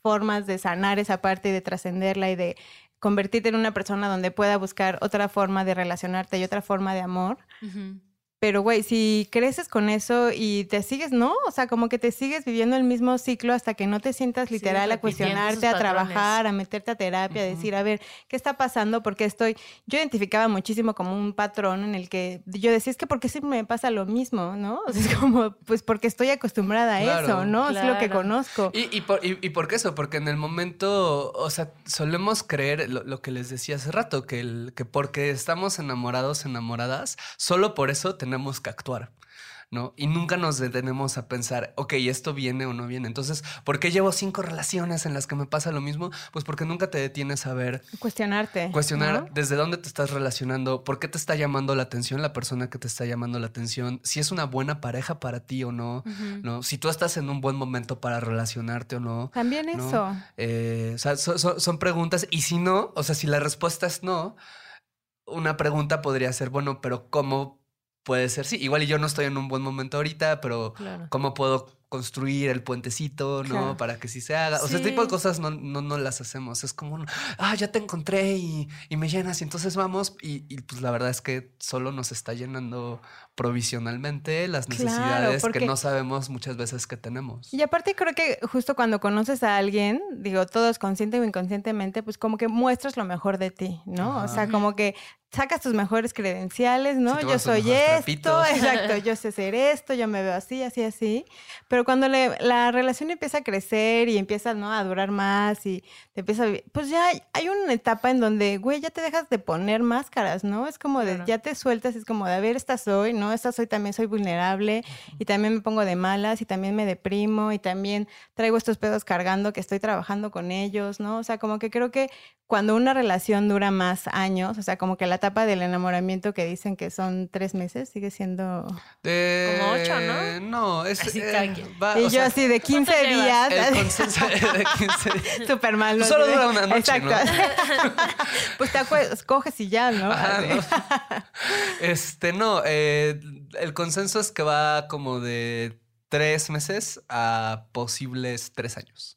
formas de sanar esa parte y de trascenderla y de convertirte en una persona donde pueda buscar otra forma de relacionarte y otra forma de amor. Pero, güey, si creces con eso y te sigues, ¿no? O sea, como que te sigues viviendo el mismo ciclo hasta que no te sientas literal a cuestionarte, a patrones. trabajar, a meterte a terapia, a decir, a ver, ¿qué está pasando? Porque estoy. Yo identificaba muchísimo como un patrón en el que yo decía, es que ¿por qué siempre me pasa lo mismo? ¿no? O sea, es como, pues porque estoy acostumbrada a Claro. eso, ¿no? Es lo que conozco. Y, y, por, y, y por qué eso? Porque en el momento, o sea, solemos creer lo, lo que les decía hace rato, que, el, que porque estamos enamorados, enamoradas, solo por eso tenemos que actuar. ¿No? Y nunca nos detenemos a pensar, ok, esto viene o no viene. Entonces, ¿por qué llevo cinco relaciones en las que me pasa lo mismo? Pues porque nunca te detienes a ver, Cuestionarte. cuestionar ¿no? desde dónde te estás relacionando, por qué te está llamando la atención la persona que te está llamando la atención, si es una buena pareja para ti o no. ¿no? Si tú estás en un buen momento para relacionarte o no. También ¿no? eso. Eh, o sea, so- so- son preguntas y si no, o sea, si la respuesta es no, una pregunta podría ser, bueno, pero ¿cómo puede ser? Sí, igual y yo no estoy en un buen momento ahorita, pero Claro. ¿cómo puedo construir el puentecito, no? Claro. Para que sí se haga. O sea, este tipo de cosas no, no, no las hacemos. Es como, un, ah, ya te encontré y, y me llenas y entonces vamos. Y, y, pues la verdad es que solo nos está llenando provisionalmente las necesidades que no sabemos muchas veces que tenemos. Y aparte creo que justo cuando conoces a alguien, digo, todos consciente o inconscientemente, pues como que muestras lo mejor de ti, ¿no? O sea, como que sacas tus mejores credenciales, ¿no? Sí, yo soy esto, trapitos. exacto, yo sé ser esto, yo me veo así, así, así. Pero cuando le- la relación empieza a crecer y empieza, ¿no? A durar más y te empieza a... Pues ya hay, hay una etapa en donde, güey, ya te dejas de poner máscaras, ¿no? Es como de, Claro. ya te sueltas, es como de, a ver, esta soy, ¿no? Esta soy, también soy vulnerable y también me pongo de malas y también me deprimo y también traigo estos pedos cargando que estoy trabajando con ellos, ¿no? O sea, como que creo que cuando una relación dura más años, o sea, como que la etapa del enamoramiento que dicen que son tres meses, sigue siendo... De- Como ocho, ¿no? No, es. Así eh, va, y yo sea, así de 15 ¿cuánto llevas? días, El consenso de 15 días. súper mal. ¿no? Solo dura una noche, ¿no? Pues te acuerdas, coges y ya, ¿no? Ajá, Así. no. Este, no, eh, el consenso es que va como de tres meses a posibles tres años.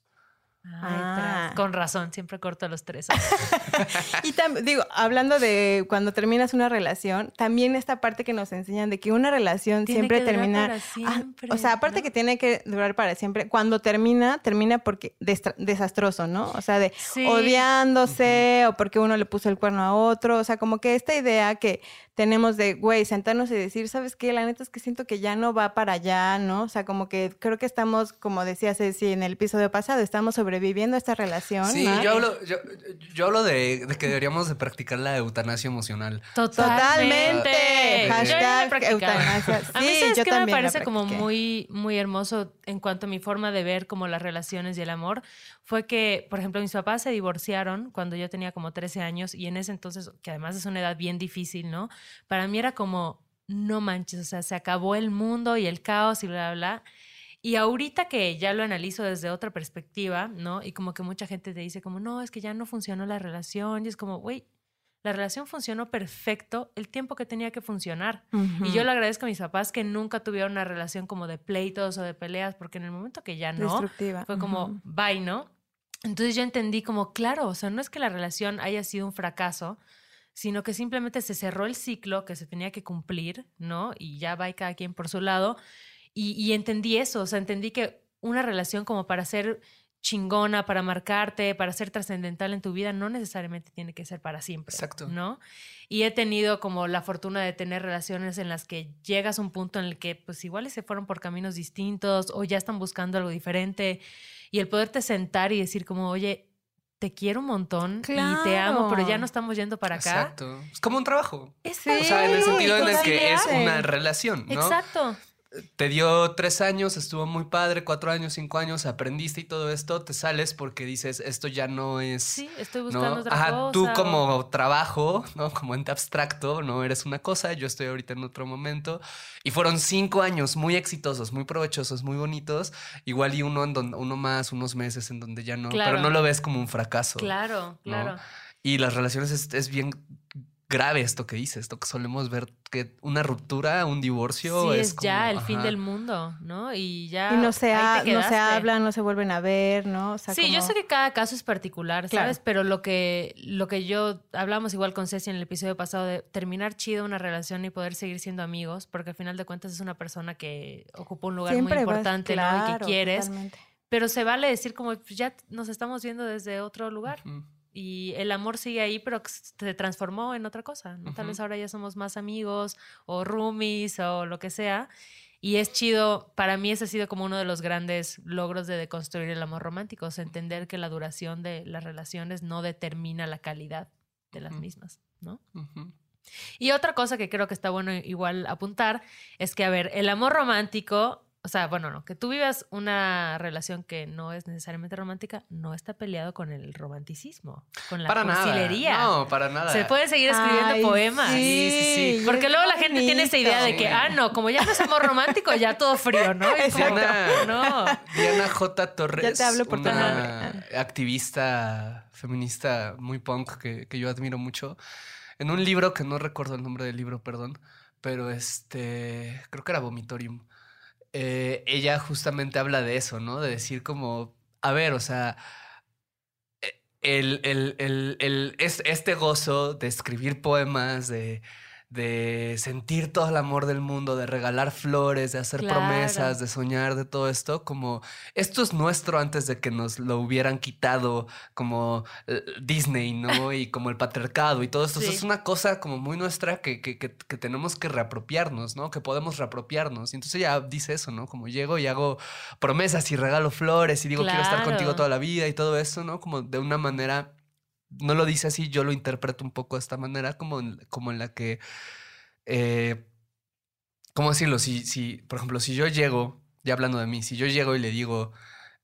Ah. Con razón, siempre corto los tres. Y también, digo, hablando de cuando terminas una relación, también esta parte que nos enseñan de que una relación Tiene siempre que durar termina. para Ah, siempre, o sea, aparte ¿no? que tiene que durar para siempre, cuando termina, termina porque desastroso, ¿no? O sea, de Sí. odiándose o porque uno le puso el cuerno a otro. O sea, como que esta idea que tenemos de, güey, sentarnos y decir, ¿sabes qué? La neta es que siento que ya no va para allá, ¿no? O sea, como que creo que estamos, como decía Ceci en el episodio pasado, estamos sobreviviendo a esta relación. Sí, ¿no? yo hablo, yo, yo hablo de, de que deberíamos de practicar la eutanasia emocional. Totalmente. He Hashtag eutanasia. A mí, Sí, ¿sabes yo qué me también la parece como muy, muy hermoso en cuanto a mi forma de ver como las relaciones y el amor? Fue que, por ejemplo, mis papás se divorciaron cuando yo tenía como 13 años y en ese entonces, que además es una edad bien difícil, ¿no? Para mí era como, no manches, o sea, se acabó el mundo y el caos y bla, bla, bla. Y ahorita que ya lo analizo desde otra perspectiva, ¿no? Y como que mucha gente te dice como, no, es que ya no funcionó la relación. Y es como, güey, la relación funcionó perfecto el tiempo que tenía que funcionar. Y yo le agradezco a mis papás que nunca tuvieron una relación como de pleitos o de peleas, porque en el momento que ya no, fue como, Ujú. bye, ¿no? Entonces yo entendí como, claro, o sea, no es que la relación haya sido un fracaso, sino que simplemente se cerró el ciclo que se tenía que cumplir, ¿no? Y ya va y cada quien por su lado. Y, y entendí eso, o sea, entendí que una relación como para ser chingona, para marcarte, para ser trascendental en tu vida, no necesariamente tiene que ser para siempre. Exacto. ¿No? Y he tenido como la fortuna de tener relaciones en las que llegas a un punto en el que pues igual se fueron por caminos distintos o ya están buscando algo diferente y el poderte sentar y decir como, oye, te quiero un montón y te amo, pero ya no estamos yendo para acá. Exacto. Es como un trabajo. Exacto. O sea, en el sentido en el que es una relación, ¿no? Exacto. Te dio tres años, estuvo muy padre, cuatro años, cinco años, aprendiste y todo esto, te sales porque dices, esto ya no es... Sí, estoy ¿no? buscando otra Ajá, cosa. tú o- como trabajo, ¿no? Como ente abstracto, no eres una cosa, yo estoy ahorita en otro momento. Y fueron cinco años muy exitosos, muy provechosos, muy bonitos. Igual y uno en donde, uno más, unos meses en donde ya no. Claro. Pero no lo ves como un fracaso. Claro, claro. Y las relaciones es, es bien grave esto que dices, esto que solemos ver que una ruptura, un divorcio Sí, es, es, ya como, el fin del mundo, ¿no? Y ya. Y no se, ha- no se hablan, no se vuelven a ver, ¿no? O sea, sí, yo sé que cada caso es particular, Claro. ¿sabes? Pero lo que, lo que yo hablamos igual con Ceci en el episodio pasado de terminar chido una relación y poder seguir siendo amigos, porque al final de cuentas es una persona que ocupa un lugar Siempre muy vas- importante, ¿no? Y que quieres. totalmente. Pero se vale decir como pues, ya nos estamos viendo desde otro lugar. Ujú. Y el amor sigue ahí, pero se transformó en otra cosa. ¿no? Tal Ujú. vez ahora ya somos más amigos o roomies o lo que sea. Y es chido, para mí ese ha sido como uno de los grandes logros de deconstruir el amor romántico, es entender que la duración de las relaciones no determina la calidad de las mismas, ¿no? Y otra cosa que creo que está bueno igual apuntar es que, a ver, el amor romántico, o sea, bueno, no, que tú vivas una relación que no es necesariamente romántica, no está peleado con el romanticismo, con la Para nada. No, para nada. Se pueden seguir escribiendo Ay, poemas. Sí, sí, sí. Porque luego la gente tiene esa idea de que, ah, no, como ya no es amor romántico, ya todo frío, ¿no? Y es como, Diana, no. Diana J. Torres, Ya te hablo por tu una nombre. activista feminista muy punk que, que yo admiro mucho, en un libro que no recuerdo el nombre del libro, perdón, pero este, creo que era Vomitorium. Eh, ella justamente habla de eso, ¿no? De decir como, a ver, o sea, eh, el, el, el, el- es- este gozo de escribir poemas, de, de sentir todo el amor del mundo, de regalar flores, de hacer Claro. promesas, de soñar, de todo esto, como esto es nuestro antes de que nos lo hubieran quitado como eh, Disney, ¿no? Y como el patriarcado y todo esto. O sea, Sí. es una cosa como muy nuestra que, que, que, que tenemos que reapropiarnos, ¿no? Que podemos reapropiarnos. Y entonces ella dice eso, ¿no? Como llego y hago promesas y regalo flores y digo quiero estar contigo toda la vida y todo eso, ¿no? Como de una manera no lo dice así, yo lo interpreto un poco de esta manera, como en, como en la que, eh, ¿cómo decirlo? Si, si, por ejemplo, si yo llego, ya hablando de mí, si yo llego y le digo,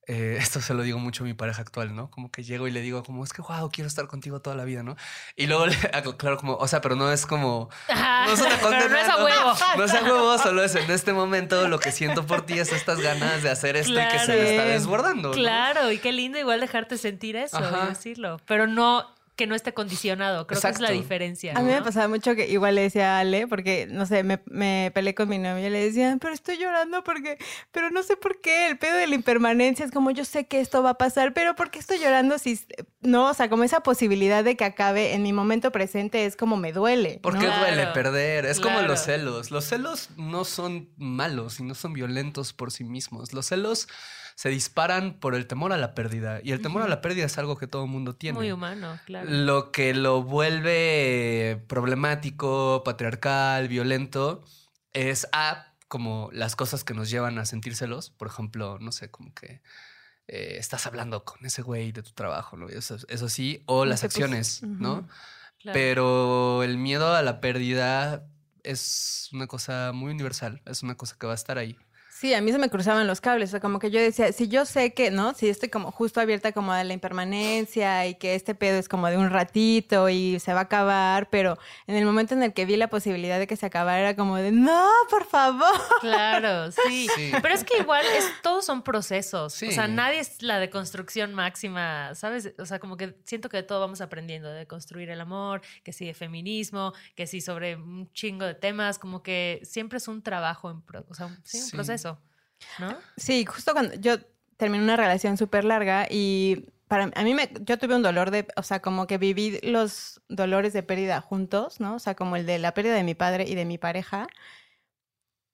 eh, esto se lo digo mucho a mi pareja actual, ¿no? Como que llego y le digo, como, es que, wow, quiero estar contigo toda la vida, ¿no? Y luego le claro, como, o sea, pero no es como, no es una pero no es a condena, huevo. No es a huevo, solo es en este momento lo que siento por ti es estas ganas de hacer esto y que se me está Claro. desbordando. ¿no? Claro, y qué lindo igual dejarte sentir eso y decirlo. Pero no que no esté condicionado. Creo que es la diferencia. A mí me pasaba mucho que igual le decía a Ale, porque, no sé, me, me peleé con mi novia y le decía, pero estoy llorando porque, pero no sé por qué, el pedo de la impermanencia es como yo sé que esto va a pasar, pero ¿por qué estoy llorando si, no, o sea, como esa posibilidad de que acabe en mi momento presente es como me duele. Porque ¿no? duele Claro, perder. Es como los celos. Los celos no son malos y no son violentos por sí mismos. Los celos se disparan por el temor a la pérdida. Y el temor a la pérdida es algo que todo el mundo tiene. Muy humano, claro. Lo que lo vuelve problemático, patriarcal, violento, es A, como las cosas que nos llevan a sentir celos. Por ejemplo, no sé, como que eh, estás hablando con ese güey de tu trabajo, ¿no? Eso, eso sí. O No las pues, acciones, ¿no? claro. Pero el miedo a la pérdida es una cosa muy universal, es una cosa que va a estar ahí. Sí, a mí se me cruzaban los cables, o sea, como que yo decía, si yo sé que, ¿no? Si estoy como justo abierta como a la impermanencia y que este pedo es como de un ratito y se va a acabar, pero en el momento en el que vi la posibilidad de que se acabara era como de, no, por favor. Claro, sí. Sí. Pero es que igual es, todos son procesos. Sí. O sea, nadie es la deconstrucción máxima, ¿sabes? O sea, como que siento que de todo vamos aprendiendo, de construir el amor, que sí de feminismo, que sí sobre un chingo de temas, como que siempre es un trabajo, en pro- o sea, un- sí, un Sí. proceso, ¿no? Sí, justo cuando yo terminé una relación súper larga y para a mí me, yo tuve un dolor de, o sea, como que viví los dolores de pérdida juntos, ¿no? O sea, como el de la pérdida de mi padre y de mi pareja.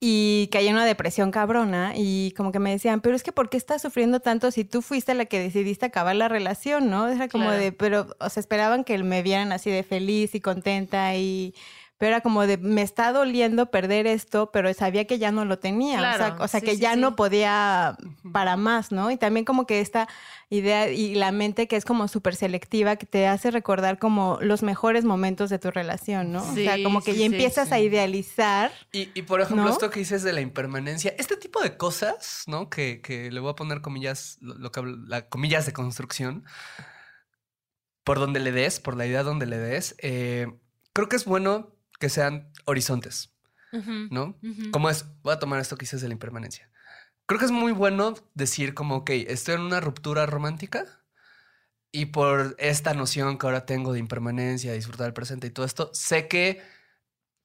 Y caí en una depresión cabrona y como que me decían, pero es que ¿por qué estás sufriendo tanto si tú fuiste la que decidiste acabar la relación, ¿no? Era como Claro. de, pero, o sea, esperaban que me vieran así de feliz y contenta y... Pero era como de, me está doliendo perder esto, pero sabía que ya no lo tenía. o sea, Claro, o sea sí, que sí, ya sí. no podía para más, ¿no? Y también como que esta idea y la mente que es como súper selectiva, que te hace recordar como los mejores momentos de tu relación, ¿no? o sea, como que sí, ya sí, empiezas a idealizar. Y, y, por ejemplo, ¿No? esto que dices de la impermanencia, este tipo de cosas, ¿no? Que, que le voy a poner comillas, lo, lo que hablo- la comillas de construcción, por donde le des, por la idea donde le des, eh, creo que es bueno que sean horizontes, ¿no? Como es, voy a tomar esto que dices de la impermanencia. Creo que es muy bueno decir como, ok, estoy en una ruptura romántica y por esta noción que ahora tengo de impermanencia, disfrutar del presente y todo esto, sé que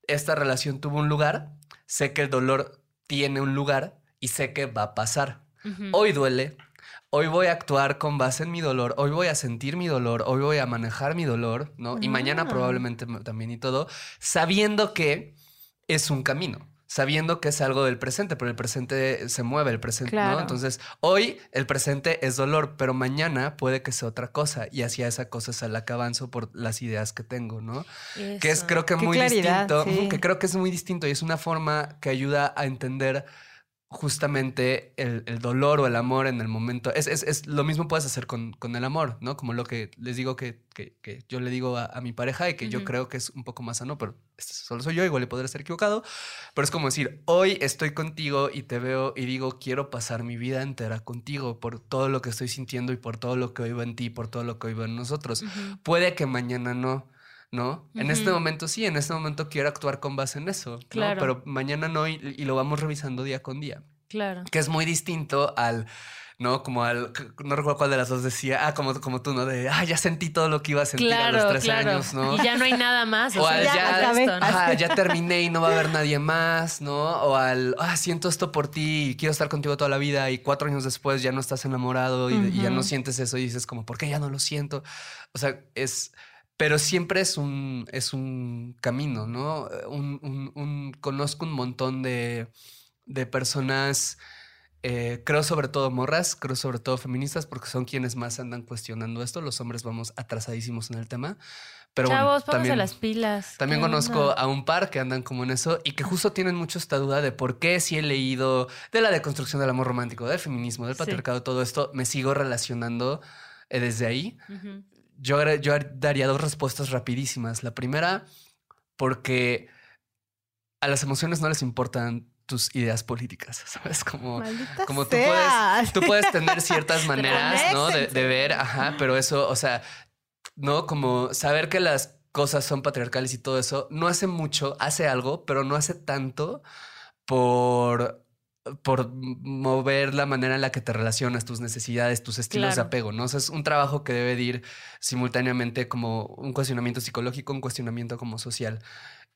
esta relación tuvo un lugar, sé que el dolor tiene un lugar y sé que va a pasar. Hoy duele, hoy voy a actuar con base en mi dolor, hoy voy a sentir mi dolor, hoy voy a manejar mi dolor, ¿no? Y mañana Ah. probablemente también y todo, sabiendo que es un camino. Sabiendo que es algo del presente, pero el presente se mueve, el presente, ¿no? Entonces, hoy el presente es dolor, pero mañana puede que sea otra cosa y hacia esa cosa es a la que avanzo por las ideas que tengo, ¿no? Que es creo que Qué muy claridad, distinto, sí. que creo que es muy distinto y es una forma que ayuda a entender justamente el, el dolor o el amor en el momento. Es, es, es lo mismo puedes hacer con, con el amor, ¿no? Como lo que les digo que, que, que yo le digo a, a mi pareja y que yo creo que es un poco más sano, pero este solo soy yo, igual le podré estar equivocado, pero es como decir, hoy estoy contigo y te veo y digo, quiero pasar mi vida entera contigo por todo lo que estoy sintiendo y por todo lo que oigo en ti, por todo lo que oigo en nosotros. Puede que mañana no, ¿no? En este momento sí, en este momento quiero actuar con base en eso, ¿no? Claro. Pero mañana no y, y lo vamos revisando día con día, Claro. que es muy distinto al... ¿no? Como al, no recuerdo cuál de las dos decía, ah, como, como tú, ¿no? De, ah, ya sentí todo lo que iba a sentir a los Claro, tres claro. años, ¿no? Y ya no hay nada más. O, al ya, ya- es esto, ¿no? Ajá, ya terminé y no va a haber nadie más, ¿no? O al, ah, siento esto por ti y quiero estar contigo toda la vida y cuatro años después ya no estás enamorado y, y ya no sientes eso y dices como, ¿por qué ya no lo siento? O sea, es, pero siempre es un, es un camino, ¿no? Un, un- un- conozco un montón de, de personas, eh, creo sobre todo morras, creo sobre todo feministas, porque son quienes más andan cuestionando esto. Los hombres vamos atrasadísimos en el tema. Pero bueno, Chavos, pónganse también- las pilas. también ¿Qué conozco onda? a un par que andan como en eso y que justo tienen mucho esta duda de por qué si he leído de la deconstrucción del amor romántico, del feminismo, del Sí. patriarcado, todo esto, me sigo relacionando eh, desde ahí. Ujú. Yo, daría dos respuestas rapidísimas. La primera, porque a las emociones no les importan tus ideas políticas, ¿sabes? Como, Maldita como tú puedes, tú puedes tener ciertas maneras, ¿no? De, de ver, ajá, pero eso, o sea, ¿no? Como saber que las cosas son patriarcales y todo eso, no hace mucho, hace algo, pero no hace tanto por por mover la manera en la que te relacionas, tus necesidades, tus estilos de apego, ¿no? O sea, es un trabajo que debe de ir simultáneamente como un cuestionamiento psicológico, un cuestionamiento como social.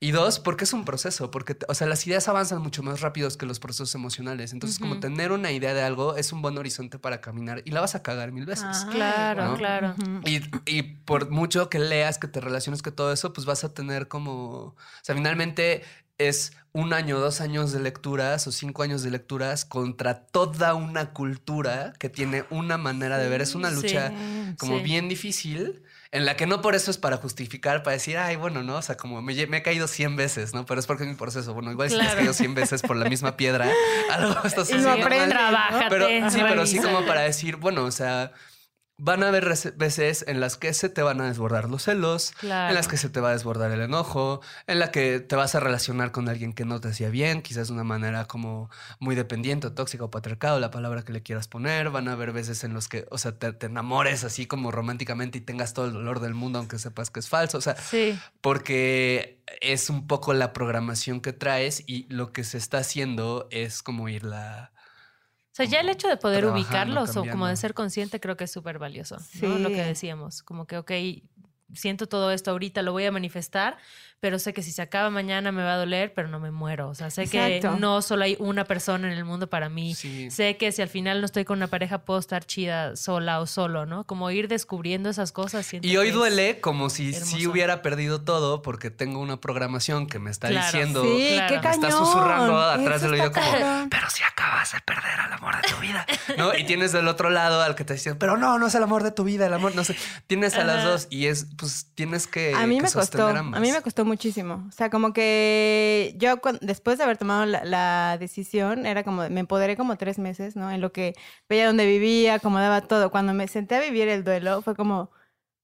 Y dos, porque es un proceso, porque, o sea, las ideas avanzan mucho más rápidos que los procesos emocionales. Entonces, como tener una idea de algo es un buen horizonte para caminar y la vas a cagar mil veces. Ay, Claro, ¿no? claro. Y, y por mucho que leas, que te relaciones con todo eso, pues vas a tener como, o sea, finalmente es un año, dos años de lecturas o cinco años de lecturas contra toda una cultura que tiene una manera de ver. Es una lucha Sí. como Sí. bien difícil, en la que no por eso es para justificar, para decir, ay, bueno, ¿no? O sea, como me, he caído 100 veces, ¿no? Pero es porque es mi proceso. Bueno, igual si te has Claro. caído 100 veces por la misma piedra, algo estás Y haciendo no mal. aprendes, ¿no? Pero sí, pero sí como para decir, bueno, o sea, van a haber veces en las que se te van a desbordar los celos, Claro. en las que se te va a desbordar el enojo, en la que te vas a relacionar con alguien que no te hacía bien, quizás de una manera como muy dependiente, o tóxica o patriarcado, la palabra que le quieras poner. Van a haber veces en los que, o sea, te, te enamores así como románticamente y tengas todo el dolor del mundo, aunque sepas que es falso. O sea, Sí. porque es un poco la programación que traes y lo que se está haciendo es como irla. O sea, ya el hecho de poder Trabajando, ubicarlos o como de ser consciente creo que es súper valioso. ¿no? Lo Sí. que decíamos, como que, ok, siento todo esto ahorita, lo voy a manifestar, pero sé que si se acaba mañana me va a doler, pero no me muero. O sea, sé que no solo hay una persona en el mundo para mí. Sí. Sé que si al final no estoy con una pareja, puedo estar chida sola o solo, ¿no? Como ir descubriendo esas cosas. Y hoy duele como si sí hubiera perdido todo porque tengo una programación que me está Claro. diciendo, Sí, claro. qué Me cañón. me está susurrando atrás Eso del oído como, pero si acabas de perder al amor de tu vida, ¿no? Y tienes del otro lado al que te dice, pero no, no es el amor de tu vida, el amor, no sé. Tienes a las dos y es, pues tienes que a mí que me costó, sostener a ambas. mí me costó muchísimo. O sea, como que yo después de haber tomado la, la decisión, era como, me empoderé como tres meses, ¿no? En lo que veía dónde vivía, acomodaba todo. Cuando me senté a vivir el duelo, fue como,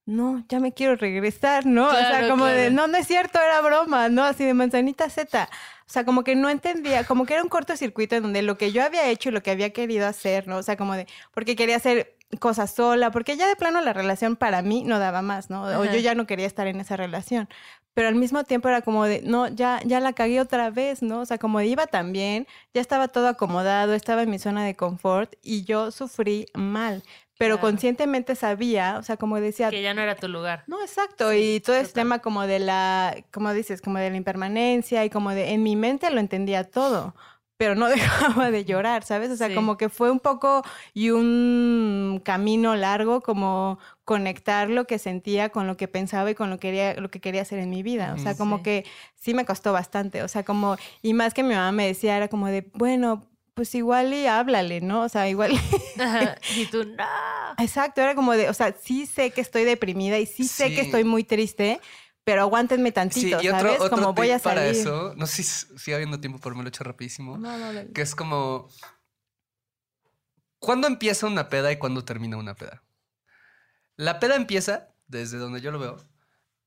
no, ya me quiero regresar, ¿no? o sea, Claro, como de, claro. no, no es cierto, era broma, ¿no? Así de manzanita Z. O sea, como que no entendía, como que era un cortocircuito en donde lo que yo había hecho y lo que había querido hacer, ¿no? O sea, como de, porque quería hacer cosas sola, porque ya de plano la relación para mí no daba más, ¿no? O Ajá. yo ya no quería estar en esa relación. Pero al mismo tiempo era como de, no, ya, ya la cagué otra vez, ¿no? O sea, como iba tan bien, ya estaba todo acomodado, estaba en mi zona de confort y yo sufrí mal. Pero Claro. conscientemente sabía, o sea, como decía, Que ya no era tu lugar. no, exacto. y todo ese tema como de la, como dices, como de la impermanencia y como de, en mi mente lo entendía todo, pero no dejaba de llorar, ¿sabes? O sea, Sí. como que fue un poco y un camino largo como conectar lo que sentía con lo que pensaba y con lo que quería, lo que quería hacer en mi vida. O sea, como Sí. que sí me costó bastante. O sea, como, y más que mi mamá me decía, era como de, bueno, pues igual y háblale, ¿no? O sea, igual Ajá. Y tú, no. Exacto, era como de, o sea, sí sé que estoy deprimida y sí sé que estoy muy triste, pero aguántenme Sí, tantito, y otro, ¿sabes? otro como voy tip a salir. para eso, no sé si sigue habiendo tiempo, pero me lo he hecho rapidísimo, No, no, dale. que es como, ¿cuándo empieza una peda y cuándo termina una peda? La peda empieza, desde donde yo lo veo,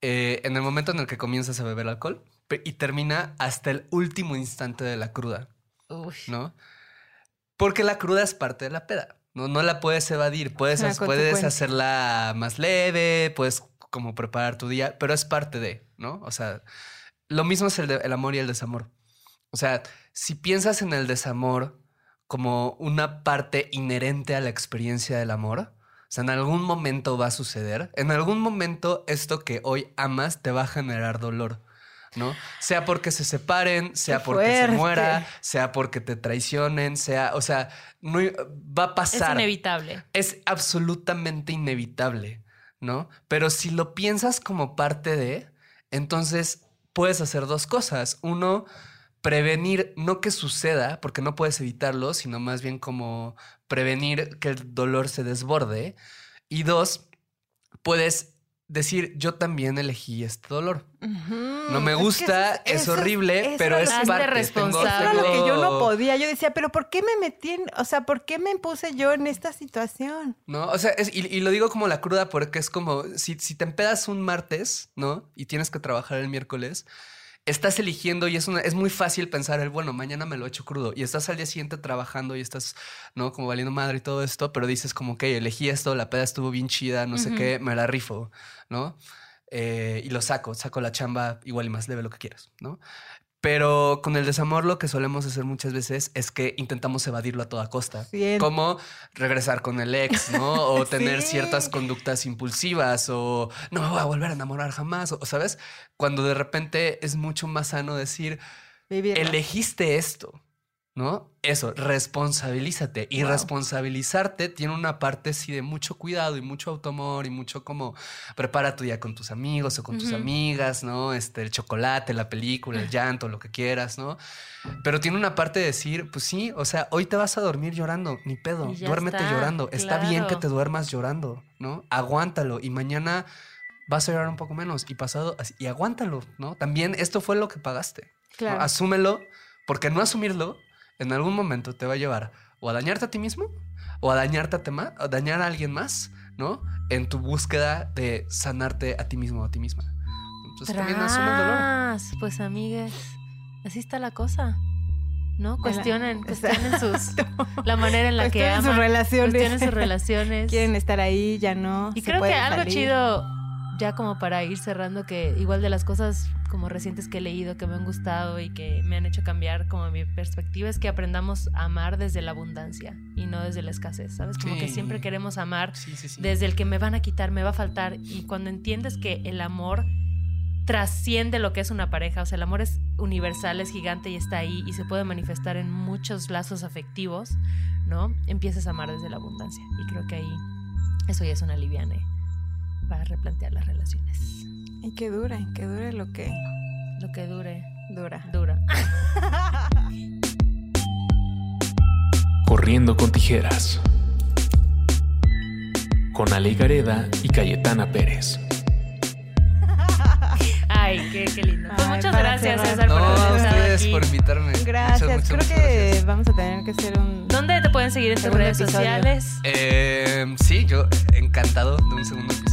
eh, en el momento en el que comienzas a beber alcohol y termina hasta el último instante de la cruda, Uy. ¿no? Porque la cruda es parte de la peda. No, no la puedes evadir. Puedes, puedes hacerla más leve, puedes como preparar tu día, pero es parte de, ¿no? O sea, lo mismo es el, de- el amor y el desamor. O sea, si piensas en el desamor como una parte inherente a la experiencia del amor, o sea, en algún momento va a suceder, en algún momento esto que hoy amas te va a generar dolor. ¿No? Sea porque se separen, sea Qué porque se muera, sea porque te traicionen, sea, o sea, no va a Es pasar. inevitable. Es absolutamente inevitable, ¿no? Pero si lo piensas como parte de, entonces puedes hacer dos cosas. Uno, prevenir, no que suceda, porque no puedes evitarlo, sino más bien como prevenir que el dolor se desborde. Y dos, puedes decir, yo también elegí este dolor. No me Es que gusta, eso es eso horrible, eso pero es parte. Tengo- responsable. Eso era lo que yo no tengo- podía. Yo decía, pero ¿por qué me metí en, o sea, por qué me puse yo en esta situación? ¿No? O sea, es- y, y lo digo como la cruda porque es como si, si te empedas un martes, ¿no? Y tienes que trabajar el miércoles, estás eligiendo y es, una, es muy fácil pensar el, bueno, mañana me lo echo crudo. Y estás al día siguiente trabajando y estás, ¿no? Como valiendo madre y todo esto, pero dices como, ok, elegí esto, la peda estuvo bien chida, no sé qué, me la rifo, ¿no? Eh, y lo saco, saco la chamba igual y más leve, lo que quieras, ¿no? Pero con el desamor lo que solemos hacer muchas veces es que intentamos evadirlo a toda costa. Cien. Como regresar con el ex, ¿no? O tener Sí. ciertas conductas impulsivas o no me voy a volver a enamorar jamás, o, ¿sabes? Cuando de repente es mucho más sano decir, elegiste esto, ¿no? Eso, responsabilízate. Y Wow. responsabilizarte tiene una parte sí de mucho cuidado y mucho autoamor y mucho como prepara tu día con tus amigos o con tus amigas, ¿no? Este, el chocolate, la película, el llanto, lo que quieras, ¿no? Pero tiene una parte de decir, pues sí, o sea, hoy te vas a dormir llorando, ni pedo, duérmete está, llorando. Está bien que te duermas llorando, ¿no? Aguántalo y mañana vas a llorar un poco menos y pasado así- y aguántalo, ¿no? También esto fue lo que pagaste. Asúmelo, porque no asumirlo en algún momento te va a llevar o a dañarte a ti mismo o a dañarte a, tema, a dañar a alguien más, ¿no? En tu búsqueda de sanarte a ti mismo o a ti misma. Entonces también asume el dolor. Pues amigas, así está la cosa. ¿No? Cuestionen, cuestionen sus la manera en la que Cuestionen sus aman. relaciones. Cuestionen sus relaciones. Quieren estar ahí, ya no. Y se creo que algo salir. chido, ya como para ir cerrando, que igual de las cosas como recientes que he leído, que me han gustado y que me han hecho cambiar como mi perspectiva, es que aprendamos a amar desde la abundancia y no desde la escasez, ¿sabes? Como que siempre queremos amar Sí, sí, sí. desde el que me van a quitar, me va a faltar. Y cuando entiendes que el amor trasciende lo que es una pareja, o sea, el amor es universal, es gigante y está ahí y se puede manifestar en muchos lazos afectivos, ¿no? Empiezas a amar desde la abundancia. Y creo que ahí eso ya es una liviane para replantear las relaciones. Y que dure, que dure lo que Lo que dure, dura. dura. Corriendo con tijeras. Con Ale Gareda y Cayetana Pérez. Ay, qué, qué lindo. Pues muchas gracias. César, No, por haber a estado ustedes aquí. por invitarme. Gracias. Muchas, muchas, Creo muchas que gracias. vamos a tener que hacer un. ¿Dónde te pueden seguir en tus redes episodio. sociales? Eh, sí, yo encantado de un segundo episodio.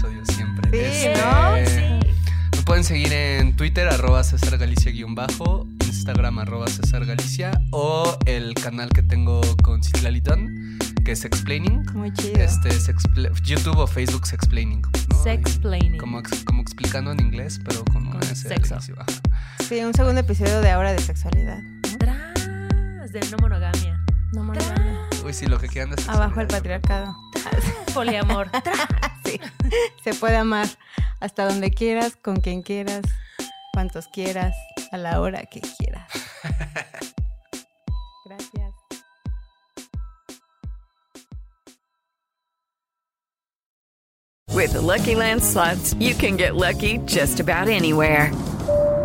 Sí, Este, ¿no? Sí. Me pueden seguir en Twitter, arroba César Galicia-bajo, Instagram, arroba César Galicia, o el canal que tengo con Citlali Dunn, que es Explaining. Muy chido. Este es expl- YouTube o Facebook Sexplaining. ¿no? Sexplaining. Como, ex- como explicando en inglés, pero con una Con S al sexo. Sí, un segundo episodio de ahora de sexualidad. ¿no? Tras de no monogamia. No monogama. Uy, sí, lo que quieran de Abajo el patriarcado. Poliamor. Sí. Se puede amar hasta donde quieras, con quien quieras, cuantos quieras, a la hora que quieras. Gracias. With the Lucky Land slots, you can get lucky just about anywhere.